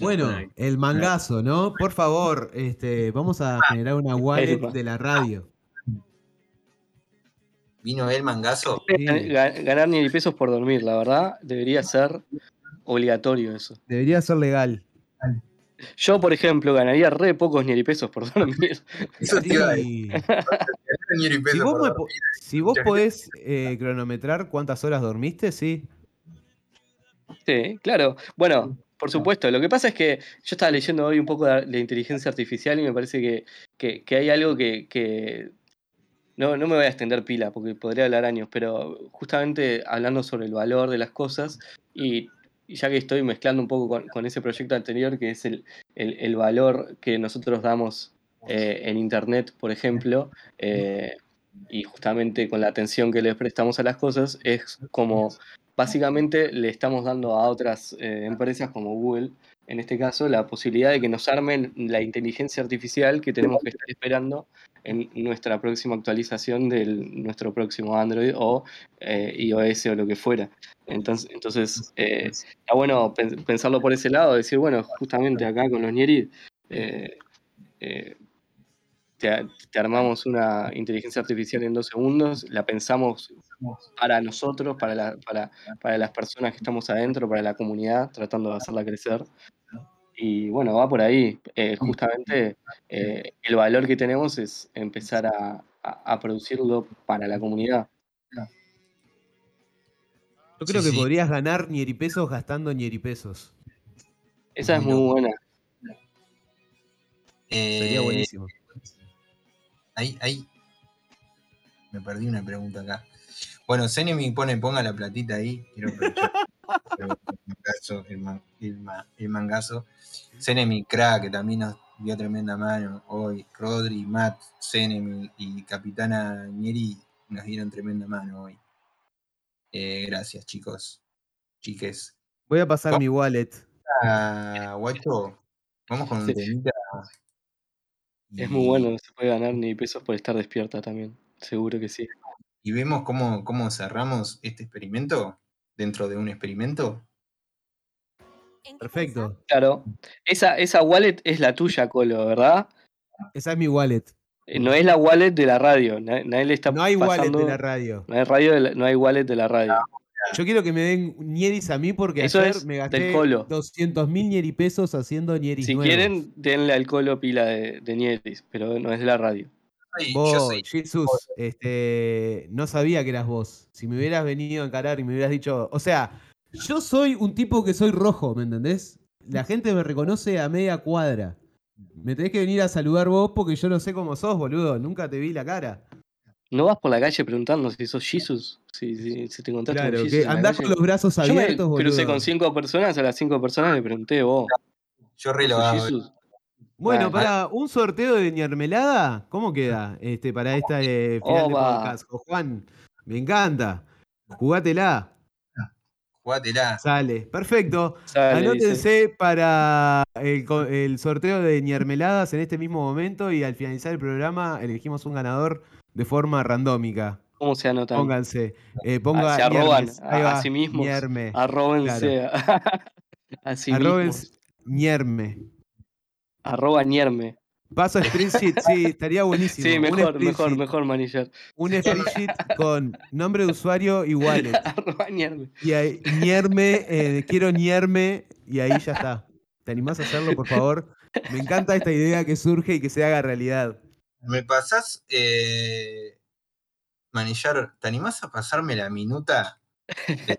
Bueno, el mangazo, ¿no? Por favor, este, vamos a generar una wallet de la radio. vino el mangazo. Sí. Ganar ni pesos por dormir, la verdad, debería ser obligatorio eso. Debería ser legal. Yo, por ejemplo, ganaría re pocos ni pesos por [laughs] dormir. Eso te iba a decir, [laughs] Si vos, por me dormir. po- si vos podés eh, cronometrar cuántas horas dormiste, sí. Sí, claro. Bueno, por supuesto. Lo que pasa es que yo estaba leyendo hoy un poco de de inteligencia artificial y me parece que, que- que hay algo que, que- No, no me voy a extender pila porque podría hablar años, pero justamente hablando sobre el valor de las cosas y ya que estoy mezclando un poco con, ese proyecto anterior, que es el, el- valor que nosotros damos eh, en Internet, por ejemplo, eh, y justamente con la atención que le prestamos a las cosas, es como básicamente le estamos dando a otras eh, empresas como Google, en este caso, la posibilidad de que nos armen la inteligencia artificial que tenemos que estar esperando en nuestra próxima actualización de nuestro próximo Android o eh, iOS o lo que fuera. Entonces, entonces eh, está bueno pen- pensarlo por ese lado, decir, bueno, justamente acá con los Nieri eh, eh, te, te armamos una inteligencia artificial en dos segundos, la pensamos para nosotros, para, la- para, para las personas que estamos adentro, para la comunidad, tratando de hacerla crecer. Y bueno, va por ahí. Eh, justamente eh, el valor que tenemos es empezar a, a- a producirlo para la comunidad. Yo creo Sí, que sí. podrías ganar ñeripesos gastando ñeripesos. Esa es Muy buena. Sería Eh, buenísimo. Ahí, ahí. Me perdí una pregunta acá. Bueno, Zenemi pone, ponga la platita ahí. Quiero aprovechar [laughs] el mangazo, el, man- el ma- el mangazo. Zenemi, crack, que también nos dio tremenda mano hoy. Rodri, Matt, Zenemi y Capitana Nieri nos dieron tremenda mano hoy. Eh, gracias, chicos. Chiques. Voy a pasar mi wallet. Ah, guacho, vamos con un Sí. temita. Es muy bueno, no se puede ganar ni pesos por estar despierta también. Seguro que sí. Y vemos cómo, cómo cerramos este experimento dentro de un experimento. Perfecto. Claro. Esa, esa wallet es la tuya, Colo, ¿verdad? Esa es mi wallet. Eh, No es la wallet de la radio. na- Nadie le está No hay wallet de la radio. No hay, radio de la- no hay wallet de la radio. Yo quiero que me den ñeris a mí porque Eso ayer es me del gasté colo. 200 mil ñeripesos haciendo ñeris Si nuevos. quieren, denle al Colo pila de, de Nietis, pero no es de la radio. Ay, yo Vos, soy Jesús, este, no sabía que eras vos. Si me hubieras venido a encarar y me hubieras dicho, o sea, yo soy un tipo que soy rojo, ¿me entendés? La gente me reconoce a media cuadra. Me tenés que venir a saludar vos porque yo no sé cómo sos, boludo. Nunca te vi la cara. No vas por la calle preguntando si sos Jesus, si, si, si te encontraste Claro, con Jesus que andás con los brazos Yo me abiertos, crucé boludo. con cinco personas, a las cinco personas le pregunté, vos, yo re ¿vos lo sos hago. Jesus? Bueno, para un sorteo de ñermelada, ¿cómo queda este, para esta eh, final de podcast? Juan, me encanta. Jugátela. Jugátela. Sale. Perfecto. Sale, dice. Anótense para el, sorteo de ñermeladas en este mismo momento y al finalizar el programa elegimos un ganador de forma randómica. ¿Cómo se anotan? Pónganse. eh, ponga Ah, se arroban a- sí mismos. ñerme. Arróbense a, [laughs] a sí mismos. ñerme. Arroba ñerme. Paso a spreadsheet, sí, [laughs] estaría buenísimo. Sí, Un mejor, mejor, mejor, manager. Un spreadsheet con nombre de usuario y wallet. [laughs] Arroba ñerme. Y ahí, ñerme, eh, quiero ñerme, y ahí ya está. ¿Te animás a hacerlo, por favor? Me encanta esta idea que surge y que se haga realidad. ¿Me pasás, eh, Manillar, ¿te animás a pasarme la minuta de-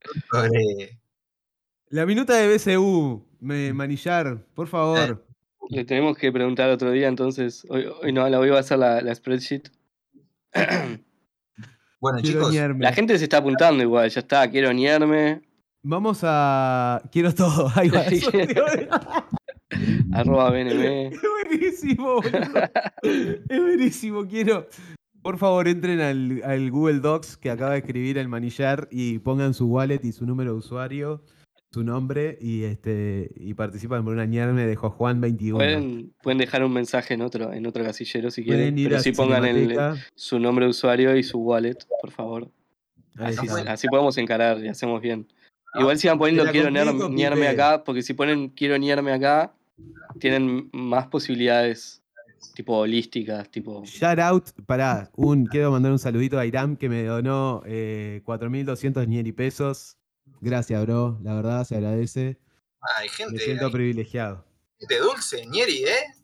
[laughs] sobre La minuta de BCU, me, Manillar, por favor. Le tenemos que preguntar otro día, entonces. Hoy, hoy no, la voy a hacer la, la spreadsheet. [clears throat] Bueno, Quiero chicos. La gente se está apuntando igual, ya está, quiero ñerme. Vamos a. Quiero todo. [laughs] Ahí va. [laughs] Sí. [laughs] arroba BNM. Es buenísimo, boludo. Es buenísimo. Quiero. Por favor, entren al, al Google Docs que acaba de escribir el manillar y pongan su wallet y su número de usuario, su nombre y este y participan por una ñarme de Juan 21. Pueden, pueden dejar un mensaje en otro, en otro casillero si quieren, Pueden ir pero a sí pongan el, su nombre de usuario y su wallet, por favor. Así, así podemos encarar y hacemos bien. Ah, Igual sigan poniendo la quiero niarme acá, porque si ponen quiero niarme acá, tienen más posibilidades tipo holísticas, tipo... Shout out, pará, un, quiero mandar un saludito a Iram que me donó eh, 4.200 ñeri pesos. Gracias, bro, la verdad se agradece. Hay Me gente, siento hay privilegiado. gente dulce, Nieri, ¿eh?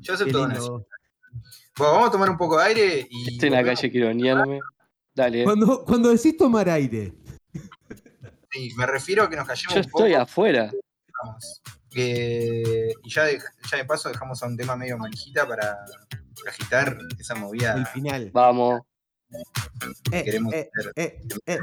Yo acepto lindo. Bueno, vamos a tomar un poco de aire y. Estoy en la calle, quiero niarme. Dale. Cuando, cuando decís tomar aire, Sí, me refiero a que nos callemos Yo un poco. estoy afuera. vamos. Eh, y ya de, ya de paso dejamos a un tema medio manijita para agitar esa movida el final. Vamos. Eh, queremos eh, hacer. eh, eh,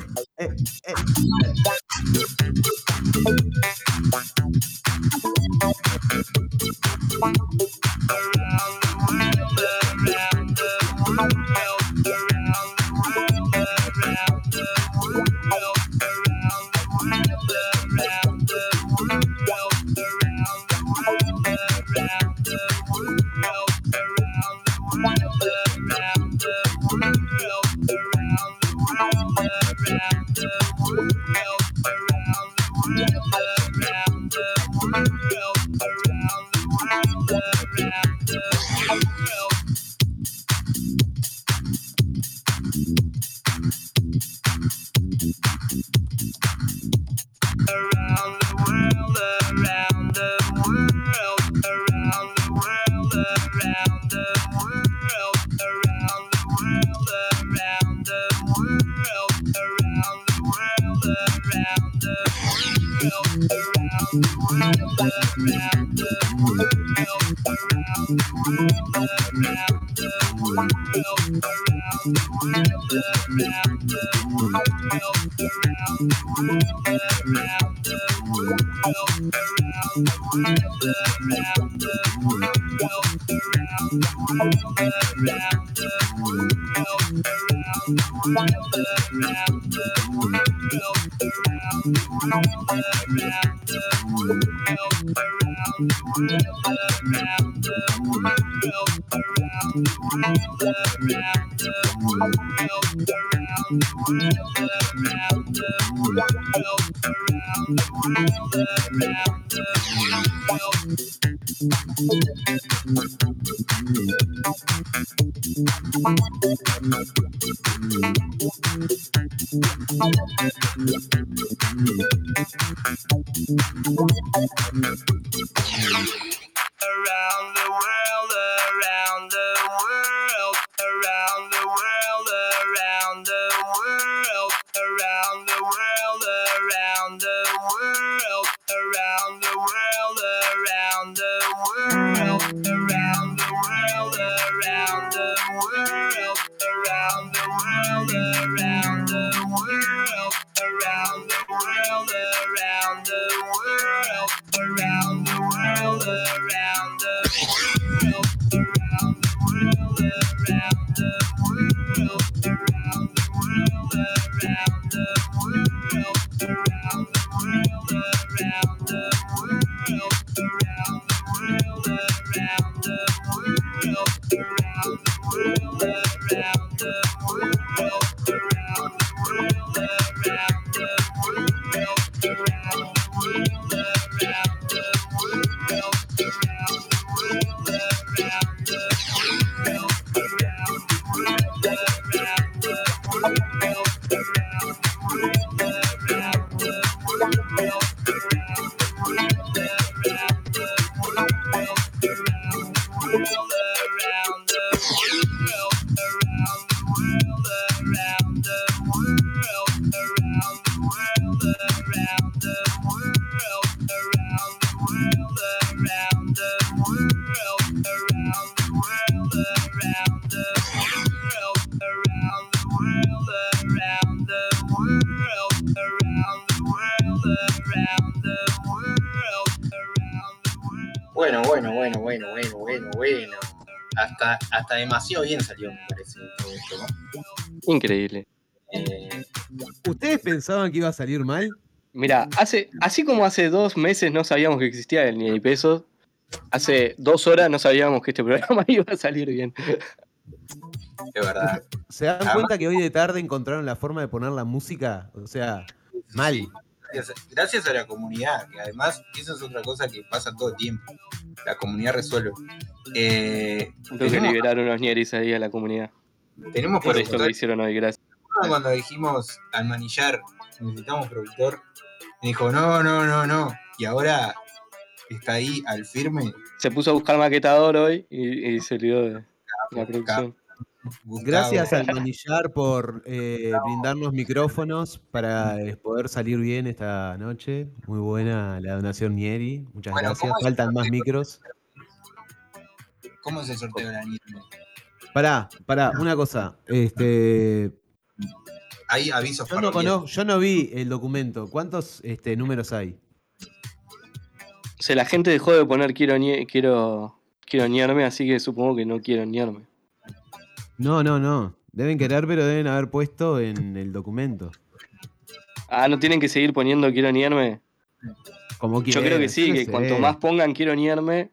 Hasta, hasta demasiado bien salió, me parece, todo esto. ¿no? Increíble. Eh, ¿Ustedes pensaban que iba a salir mal? Mira, hace, así como hace dos meses no sabíamos que existía el ni pesos, hace dos horas no sabíamos que este programa [laughs] iba a salir bien. es verdad. ¿Se dan Además- cuenta que hoy de tarde encontraron la forma de poner la música? O sea, mal. Gracias, gracias a la comunidad, que además eso es otra cosa que pasa todo el tiempo. La comunidad resuelve. Eh, Tengo que liberar unos ñeris ahí a la comunidad. tenemos Por esto que hicieron hoy, gracias. Cuando dijimos al manillar, necesitamos productor, me dijo, no, no, no, no. Y ahora está ahí al firme. Se puso a buscar maquetador hoy y, y se olvidó de la producción. Gustavo. Gracias al manillar por eh, brindarnos micrófonos para eh, poder salir bien esta noche. Muy buena la donación Nieri. Muchas Bueno, gracias. ¿cómo es el Faltan más micros. ¿Cómo es el sorteo de la nieve? Pará, pará, una cosa. Este, Hay avisos yo, no conozco, yo no vi el documento. ¿Cuántos este, números hay? O sea, la gente dejó de poner quiero, quiero, quiero ñarme, así que supongo que no quiero ñarme. No, no, no. Deben querer, pero deben haber puesto en el documento. Ah, ¿no tienen que seguir poniendo quiero ñarme? Como Yo creo que sí, que cuanto más pongan quiero ñarme.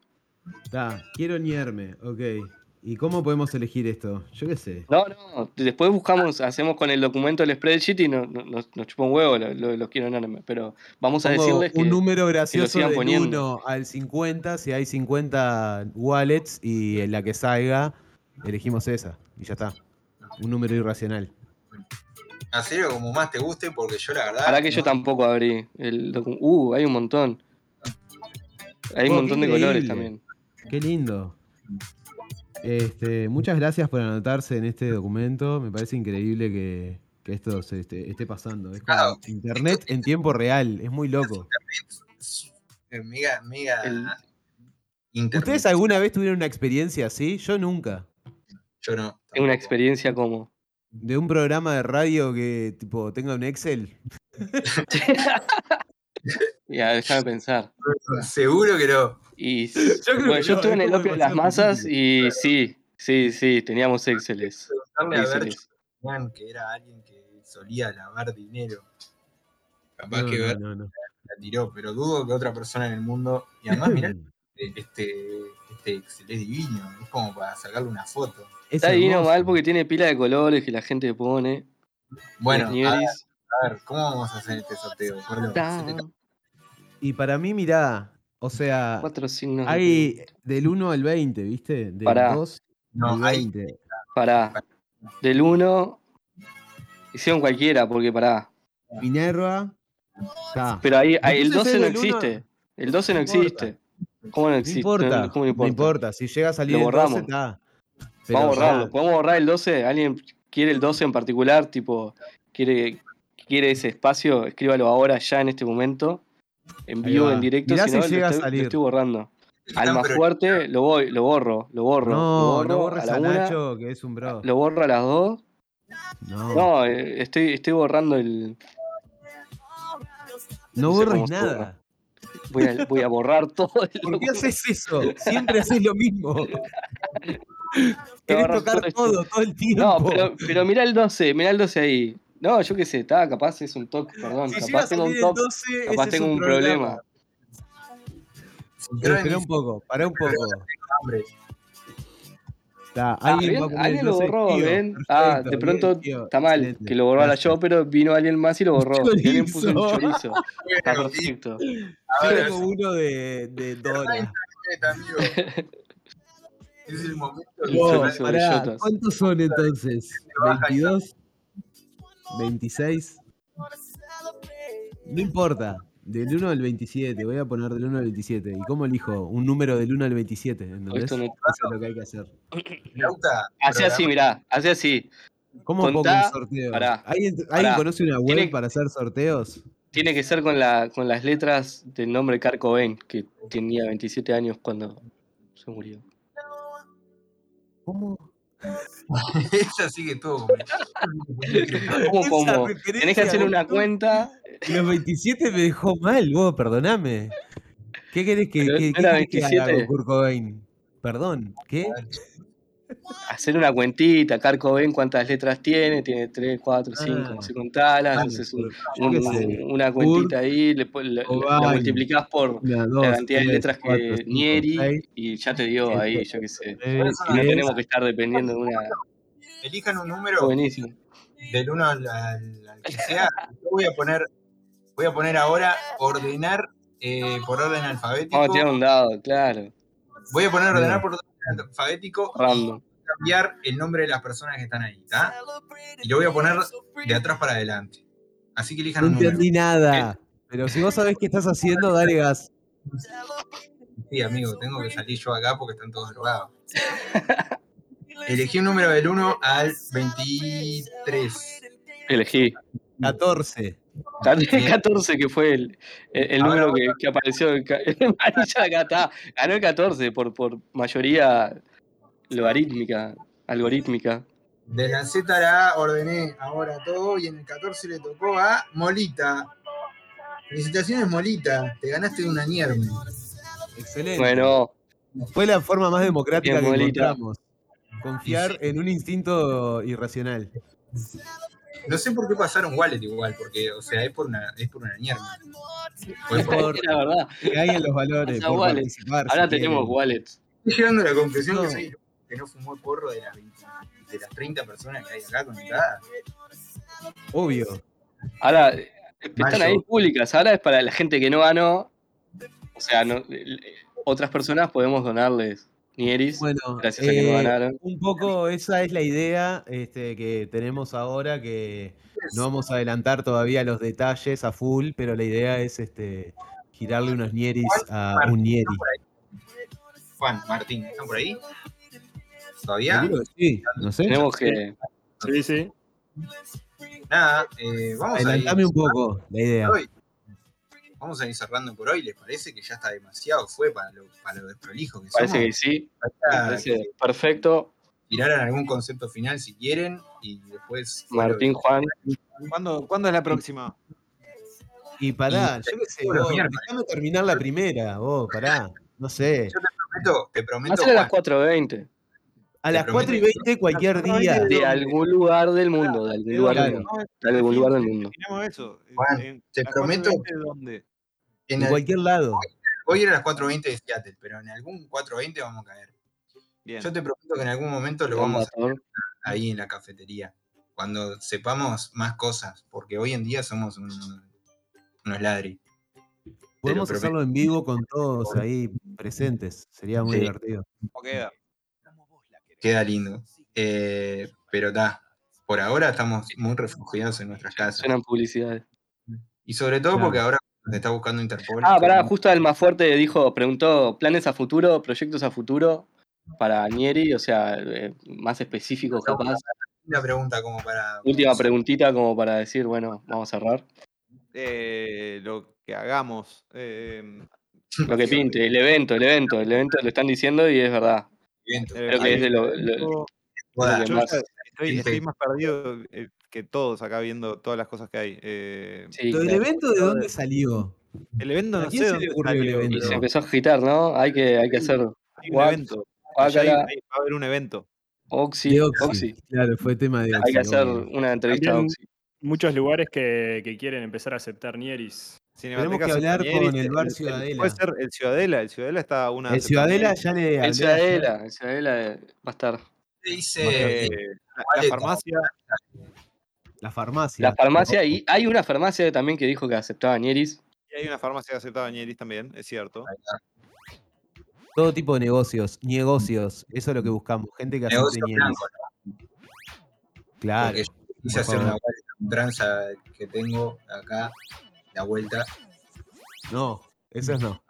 Ta, quiero ñerme, ok. ¿Y cómo podemos elegir esto? Yo qué sé. No, no, después buscamos, hacemos con el documento el spreadsheet y no- no- nos, nos chupa un huevo lo- lo- los quiero ñarme. Pero vamos a Pongo decirles que. un número gracioso sigan del poniendo. 1 al 50, si hay 50 wallets y en la que salga, elegimos esa y ya está. Un número irracional. Hacelo como más te guste, porque yo la verdad. Para que yo tampoco abrí el docu- Uh, hay un montón. Hay un Oh, montón de colores también. Qué lindo. Este, muchas gracias por anotarse en este documento. Me parece increíble que, que esto se esté, esté pasando. Es como Claro. internet en tiempo real. Es muy loco. Eh, Mega, mega. El- internet. ¿Ustedes alguna vez tuvieron una experiencia así? Yo nunca. Yo no. Es una experiencia como. De un programa de radio que tipo tenga un Excel. [laughs] Ya, déjame pensar. Seguro que no. Y [laughs] creo bueno, que yo no, estuve es en el opio de las masas y sí, sí, sí, teníamos Exceles. que era alguien que solía lavar dinero. Capaz No, que no, Bert no, no. la tiró, pero dudo que otra persona en el mundo. Y además, mirá, [laughs] este, este Excel es divino. Es como para sacarle una foto. Es Está divino hermoso. mal porque tiene pila de colores que la gente pone. Bueno, a, ñeris. a ver, ¿cómo vamos a hacer este sorteo? Y para mí, mirá, o sea, Cuatro signos. de hay pregunta. del 1 al 20, ¿viste? Del Pará. 2 No, al hay 20. Pará. Del 1. Hicieron cualquiera, porque pará. Minerva. Está. Pero ahí, ahí- el Entonces 12 no es existe. El 12 no existe. ¿Cómo no No existe? importa, ¿Cómo no importa. Si llega a salir Lo el 12, borramos. está. Pero Vamos a borrarlo. ya, ¿Podemos borrar el 12? ¿Alguien quiere el 12 en particular? Tipo, quiere, quiere ese espacio, escríbalo ahora, ya en este momento. En vivo, en directo, Mirá si si no, lo llega a estoy, lo salir. estoy borrando. Alma pero- fuerte, lo voy, lo borro, lo borro. lo No, borro no a borres la a una, que es un bro. lo borro a las dos. No, no, No, eh, estoy, estoy borrando el. sé borres cómo se borra. nada. Voy a, voy a borrar todo [laughs] el ¿Por qué haces eso? Siempre haces lo mismo. [laughs] Querés borrar tocar todo esto. todo, todo el tiempo. No, pero, pero mira el 12, mira el 12 ahí. No, yo qué sé, está, capaz es un toque, perdón. si capaz tengo un 12, capaz tengo un problema. problema. Pero espera un poco, pará un poco. Está, Ah, alguien ¿ven? va a Alguien lo 12, borró, tío. ¿ven? Ah, Perfecto, de pronto bien, tío, está mal excelente. que lo borrara Gracias. yo, pero vino alguien más y lo borró. [laughs] Y alguien puso un Chorizo. Está [laughs] bueno, perfecto. a ver, Tengo uno de, de Dora. [laughs] Es el momento de Oh, sacar- eso. Pará, bellotas. ¿Cuántos son entonces? ¿22? ¿26? No importa. Del 1 al 27. Voy a poner del 1 al 27. ¿Y cómo elijo? Un número del 1 al 27. ¿Entendés? Esto no- Eso es lo que hay que hacer. [coughs] Hace así, mirá, hace así. ¿Cómo pongo Contá- un sorteo? pará, ¿Alguien, ¿alguien conoce una web Tiene- para hacer sorteos? Tiene que ser con, la, con las letras del nombre Kurt Cobain, que tenía 27 años cuando se murió. ¿Cómo? Esa sí que estuvo como- Tenés que hacer una cuenta. [laughs] Los 27 me dejó mal, vos, perdoname. ¿Qué querés que, que- qué querés que haga 27. con Kurt Cobain? Perdón, ¿qué? Hacer una cuentita, Carco ven cuántas letras tiene, tiene 3, 4, 5, no sé un- un- qué sé. una cuentita ahí, le, pon- la, multiplicás por la dos, cantidad de letras cuatro, que cinco, Nieri seis, y ya te dio siete, ahí, yo qué sé. Y no tenemos que estar dependiendo de una. Elijan un número Buenísimo. del 1 al, al- al que sea. Yo voy a poner, voy a poner ahora ordenar eh, por orden alfabético. Vamos a tirar un dado, claro. Voy a poner ordenar por orden alfabético Random. y cambiar el nombre de las personas que están ahí, ¿está? Y lo voy a poner de atrás para adelante. Así que elijan No un número. entendí nada. Pero si vos sabés qué estás haciendo, dale gas. Sí, amigo, tengo que salir yo acá porque están todos drogados. [laughs] Elegí un número del 1 al 23. Elegí. 14. 14 que fue el, el, número que, que apareció en ca- [laughs] en amarilla acá está. Ganó el 14 por, por mayoría logarítmica, algorítmica. De la Z a la A ordené ahora todo y en el 14 le tocó a Molita. Felicitaciones, Molita. Te ganaste una nierme. Excelente. Bueno, Fue la forma más democrática Bien, que Molita. encontramos. Confiar en un instinto irracional. No sé por qué pasaron Wallet igual, porque, o sea, es por una, es por una. Fue por- Por- la verdad. Que hay en los valores. Por wallet. Ahora si tenemos quieren. wallets. Estoy llegando a la conclusión No. que soy el que no fumó porro de las, 20 de las 30 personas que hay acá conectadas. Obvio. Ahora, están ahí públicas. Ahora es para la gente que no ganó. O sea, no, otras personas podemos donarles Nieris. Bueno, Gracias a que eh, ganaron. un poco esa es la idea este, que tenemos ahora, que no vamos a adelantar todavía los detalles a full, pero la idea es este, girarle unos nieris a un nieri. Juan, Martín, ¿están por ahí? ¿Todavía? Sí, no sé. Tenemos que. Sí, sí. Nada, eh, vamos a ir. Adelantame un poco la idea. hoy. Vamos a ir cerrando por hoy. ¿Les parece que ya está demasiado? Fue para lo, para lo desprolijo que Parece somos. que sí. Parece que perfecto. tiraran algún concepto final si quieren y después. Martín, que- Juan. ¿Cuándo, ¿Cuándo es la próxima? Y pará, yo qué sé, vos, déjame terminar la primera, vos, pará. No sé. Yo te prometo, te prometo, a las Juan, 4.20. A las prometo 4 y 20 cualquier día. De algún lugar del mundo. De algún lugar del mundo. De algún lugar del mundo. Eso. Juan, En- te ¿las prometo- 4:20 ¿Dónde? En En el- cualquier lado. hoy era las 4.20 de Seattle, pero en algún 4.20 vamos a caer. Bien. Yo te prometo que en algún momento lo vamos a Combatador. ahí en la cafetería. Cuando sepamos más cosas, porque hoy en día somos unos, unos ladri. Podemos hacerlo en vivo con todos ahí presentes. Sería muy Sí. divertido. ¿Cómo queda? Queda lindo. Eh, pero está. Por ahora estamos muy refugiados en nuestras casas. Suenan publicidades. Y sobre todo Claro. porque ahora nos está buscando Interpol. Ah, pará, justo el más fuerte dijo, preguntó planes a futuro, proyectos a futuro para Nieri, o sea, eh, más específicos capaz. Una pregunta como para. Última preguntita como para decir, bueno, vamos a cerrar. Eh, lo que hagamos. eh, Lo que pinte, el evento, el evento, el evento lo están diciendo y es verdad. Evento. Creo que es de lo- que más- estoy, más perdido eh, que todos acá viendo todas las cosas que hay. Eh, Sí, ¿Lo del claro. evento de dónde salió? el evento ¿A no quién sé se dónde ocurrió el salió, evento? Y se empezó a agitar, ¿no? Hay que, hay que hacer hay un evento. Hay- hay- va a haber un evento. Oxy, De Oxy. Oxy. Claro, fue tema de Oxy. Hay que hacer una entrevista a Oxy. Muchos lugares que, que quieren empezar a aceptar Nieris. Cinematecas que hablar con el bar Ciudadela. Puede ser el Ciudadela. El Ciudadela está una. El Ciudadela ya le hablé. El ayer. Ciudadela, el Ciudadela eh, va a estar. Dice. Eh, la, la farmacia. La farmacia. La farmacia, y hay una farmacia también que dijo que aceptaba Nieris. Y hay una farmacia que aceptaba Ñeris también, es cierto. Todo tipo de negocios. Negocios. Eso es lo que buscamos. Gente que acepte nieris. blanco, Claro. Porque yo quise hacer una tranza que tengo acá, la vuelta. No, eso no.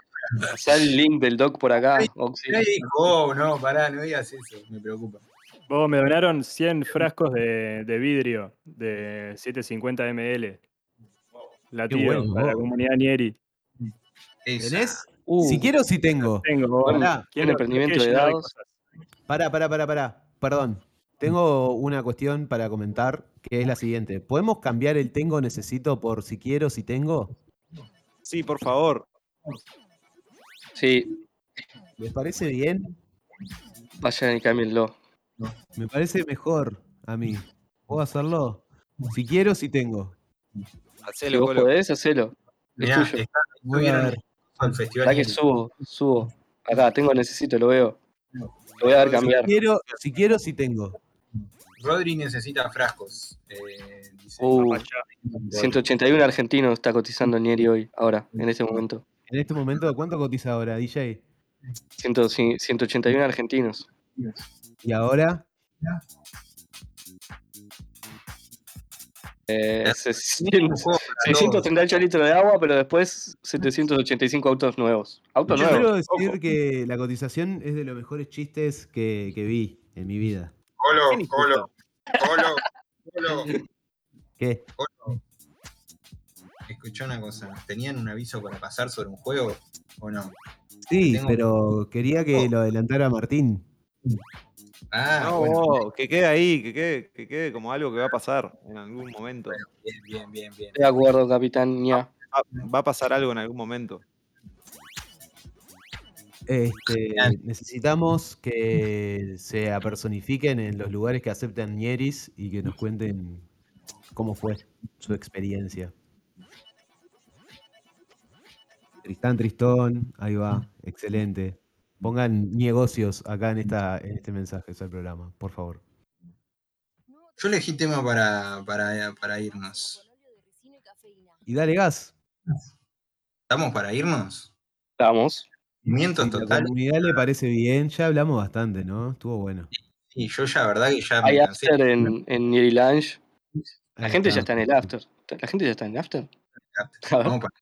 Está el link del doc por acá, Oxy. Oh, no, pará, no digas eso, me preocupa. Vos me donaron 100 frascos de, de vidrio de 750 ml. Latido bueno, para la comunidad Nieri. ¿Tenés? Uh, Si quiero, si tengo. Tengo, Quiero- un emprendimiento de dados. Pará, pará, pará, pará. Perdón. Tengo una cuestión para comentar que es la siguiente. ¿Podemos cambiar el tengo necesito por si quiero, si tengo? Sí, por favor. Sí, ¿Les parece bien? vayan y cámbienlo. Me parece mejor a mí. ¿Puedo hacerlo? Si quiero, si tengo. Si Hacelo, vos Colo. podés, hacelo. Es tuyo. está- Voy a estuvieron ver. al festival. Para que subo, subo. Acá, tengo, necesito, lo veo. Lo voy a dar Si cambiar. quiero, si quiero, si tengo. Rodri necesita frascos. eh, dice. Uh, Papá, ya. 181 argentinos está cotizando Nieri hoy, ahora, en este momento. En este momento, ¿cuánto cotiza ahora, DJ? 100 181 argentinos. ¿Y ahora? Eh, Un 600 juego para 638 litros de agua, pero después 785 autos nuevos. Autos Yo nuevos. quiero decir ojo. que la cotización es de los mejores chistes que, que vi en mi vida. Colo, ¿Quién hizo Colo, Colo, Colo, ¿Qué? Colo. Escuchá una cosa. ¿Tenían un aviso para pasar sobre un juego o no? Sí, Tengo- pero quería que lo adelantara Martín. Ah, No, bueno, vos, que quede ahí, que quede, que quede como algo que va a pasar en algún momento. bien, bien, bien, bien. De acuerdo, capitán. Va, va a pasar algo en algún momento. Este, necesitamos que se apersonifiquen en los lugares que aceptan Ñeris y que nos cuenten cómo fue su experiencia. Tristán Tristón, ahí va, excelente. Pongan negocios acá en, esta, en este mensaje al programa, por favor. Yo elegí tema para, para, para irnos. Y dale gas. ¿Estamos para irnos? Vamos. Mientos Si la total. comunidad le parece bien, ya hablamos bastante, ¿no? Estuvo bueno. Y yo ya, verdad que ya me Hay cansé. after en, en Nieri Lounge. La Ahí gente está. ya está en el after. La gente ya está en el after. A ver. Vamos para-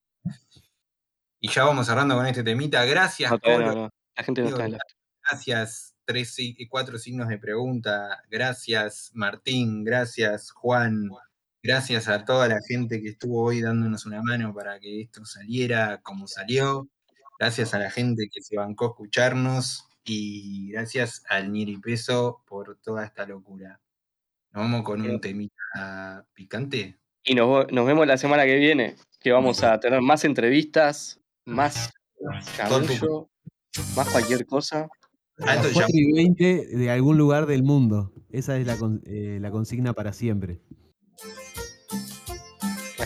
Y ya vamos cerrando con este temita. Gracias, no. La gente no está en after. Gracias, tres y cuatro signos de pregunta. Gracias, Martín. Gracias, Juan. Gracias a toda la gente que estuvo hoy dándonos una mano para que esto saliera como salió. Gracias a la gente que se bancó a escucharnos. Y gracias al Nieri Peso por toda esta locura. Nos vamos con un temita picante. Y nos, nos vemos la semana que viene, que vamos a tener más entrevistas, más chamullo, más cualquier cosa. Alto. 4 y 20 de algún lugar del mundo. Esa es la, eh, la consigna para siempre.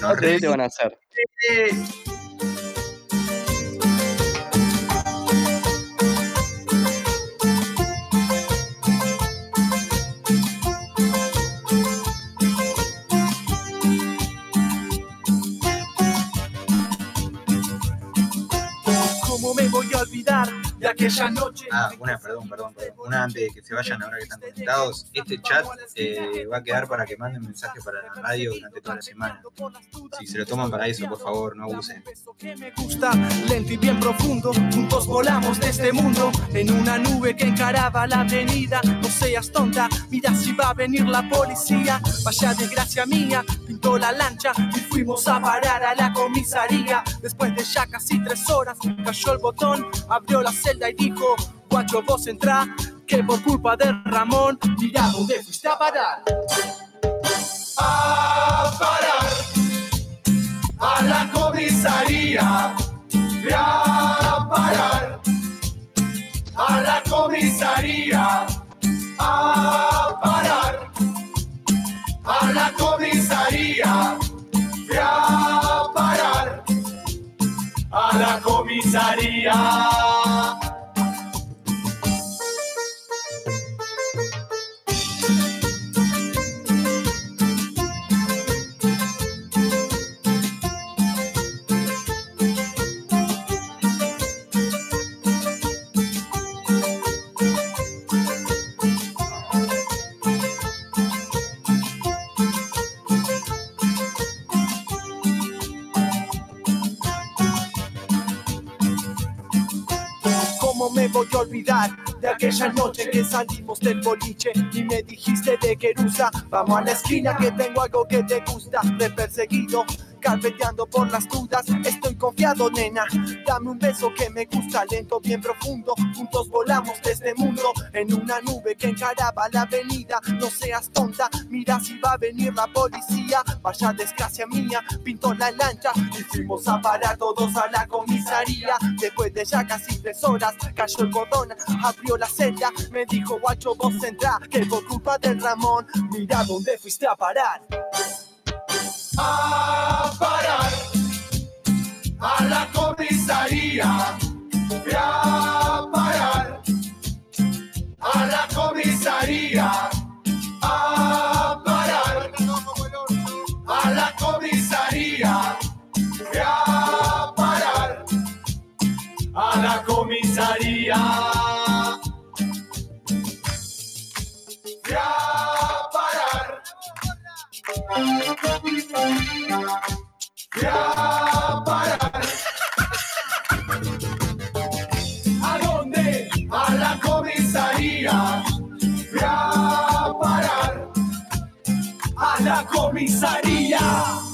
No, te van a hacer. Me voy a olvidar de aquella noche? Ah, una, perdón, perdón, perdón. Una antes de que se vayan ahora que están conectados. Este chat eh, va a quedar para que manden mensajes para la radio durante toda la semana. Si se lo toman para eso, por favor, no abusen. Que me gusta, lento y bien profundo. Juntos volamos de este mundo en una nube que encaraba la avenida. No seas tonta, mira si va a venir la policía. Vaya desgracia mía, pintó la lancha y fuimos a parar a la comisaría. Después de ya casi tres horas, cayó el botón, abrió la celda y dijo: Guacho, vos entrá, que por culpa de Ramón, mira dónde fuiste a parar. A parar a la comisaría. Fui a parar a la comisaría. A parar a la comisaría. Fui a parar a la comisaría. Voy a olvidar de aquella noche que salimos del boliche y me dijiste de Querusa? Vamos a la esquina que tengo algo que te gusta. De perseguido carpeteando por las dudas. Estoy confiado, nena. Dame un beso que me gusta, lento, bien profundo. Juntos volamos de este mundo en una nube que encaraba la avenida. No seas tonta, mira si va a venir la policía. Vaya desgracia mía, pintó la lancha y fuimos a parar todos a la comisaría. Después de ya casi tres horas, cayó el cordón, abrió la celda. Me dijo, guacho, vos entrá, que por culpa del Ramón, mira dónde fuiste a parar. A parar a la comisaría. A parar a la comisaría. A parar a la comisaría. A parar a la comisaría. A parar. ¿A dónde? A la comisaría. Fui a parar. A la comisaría.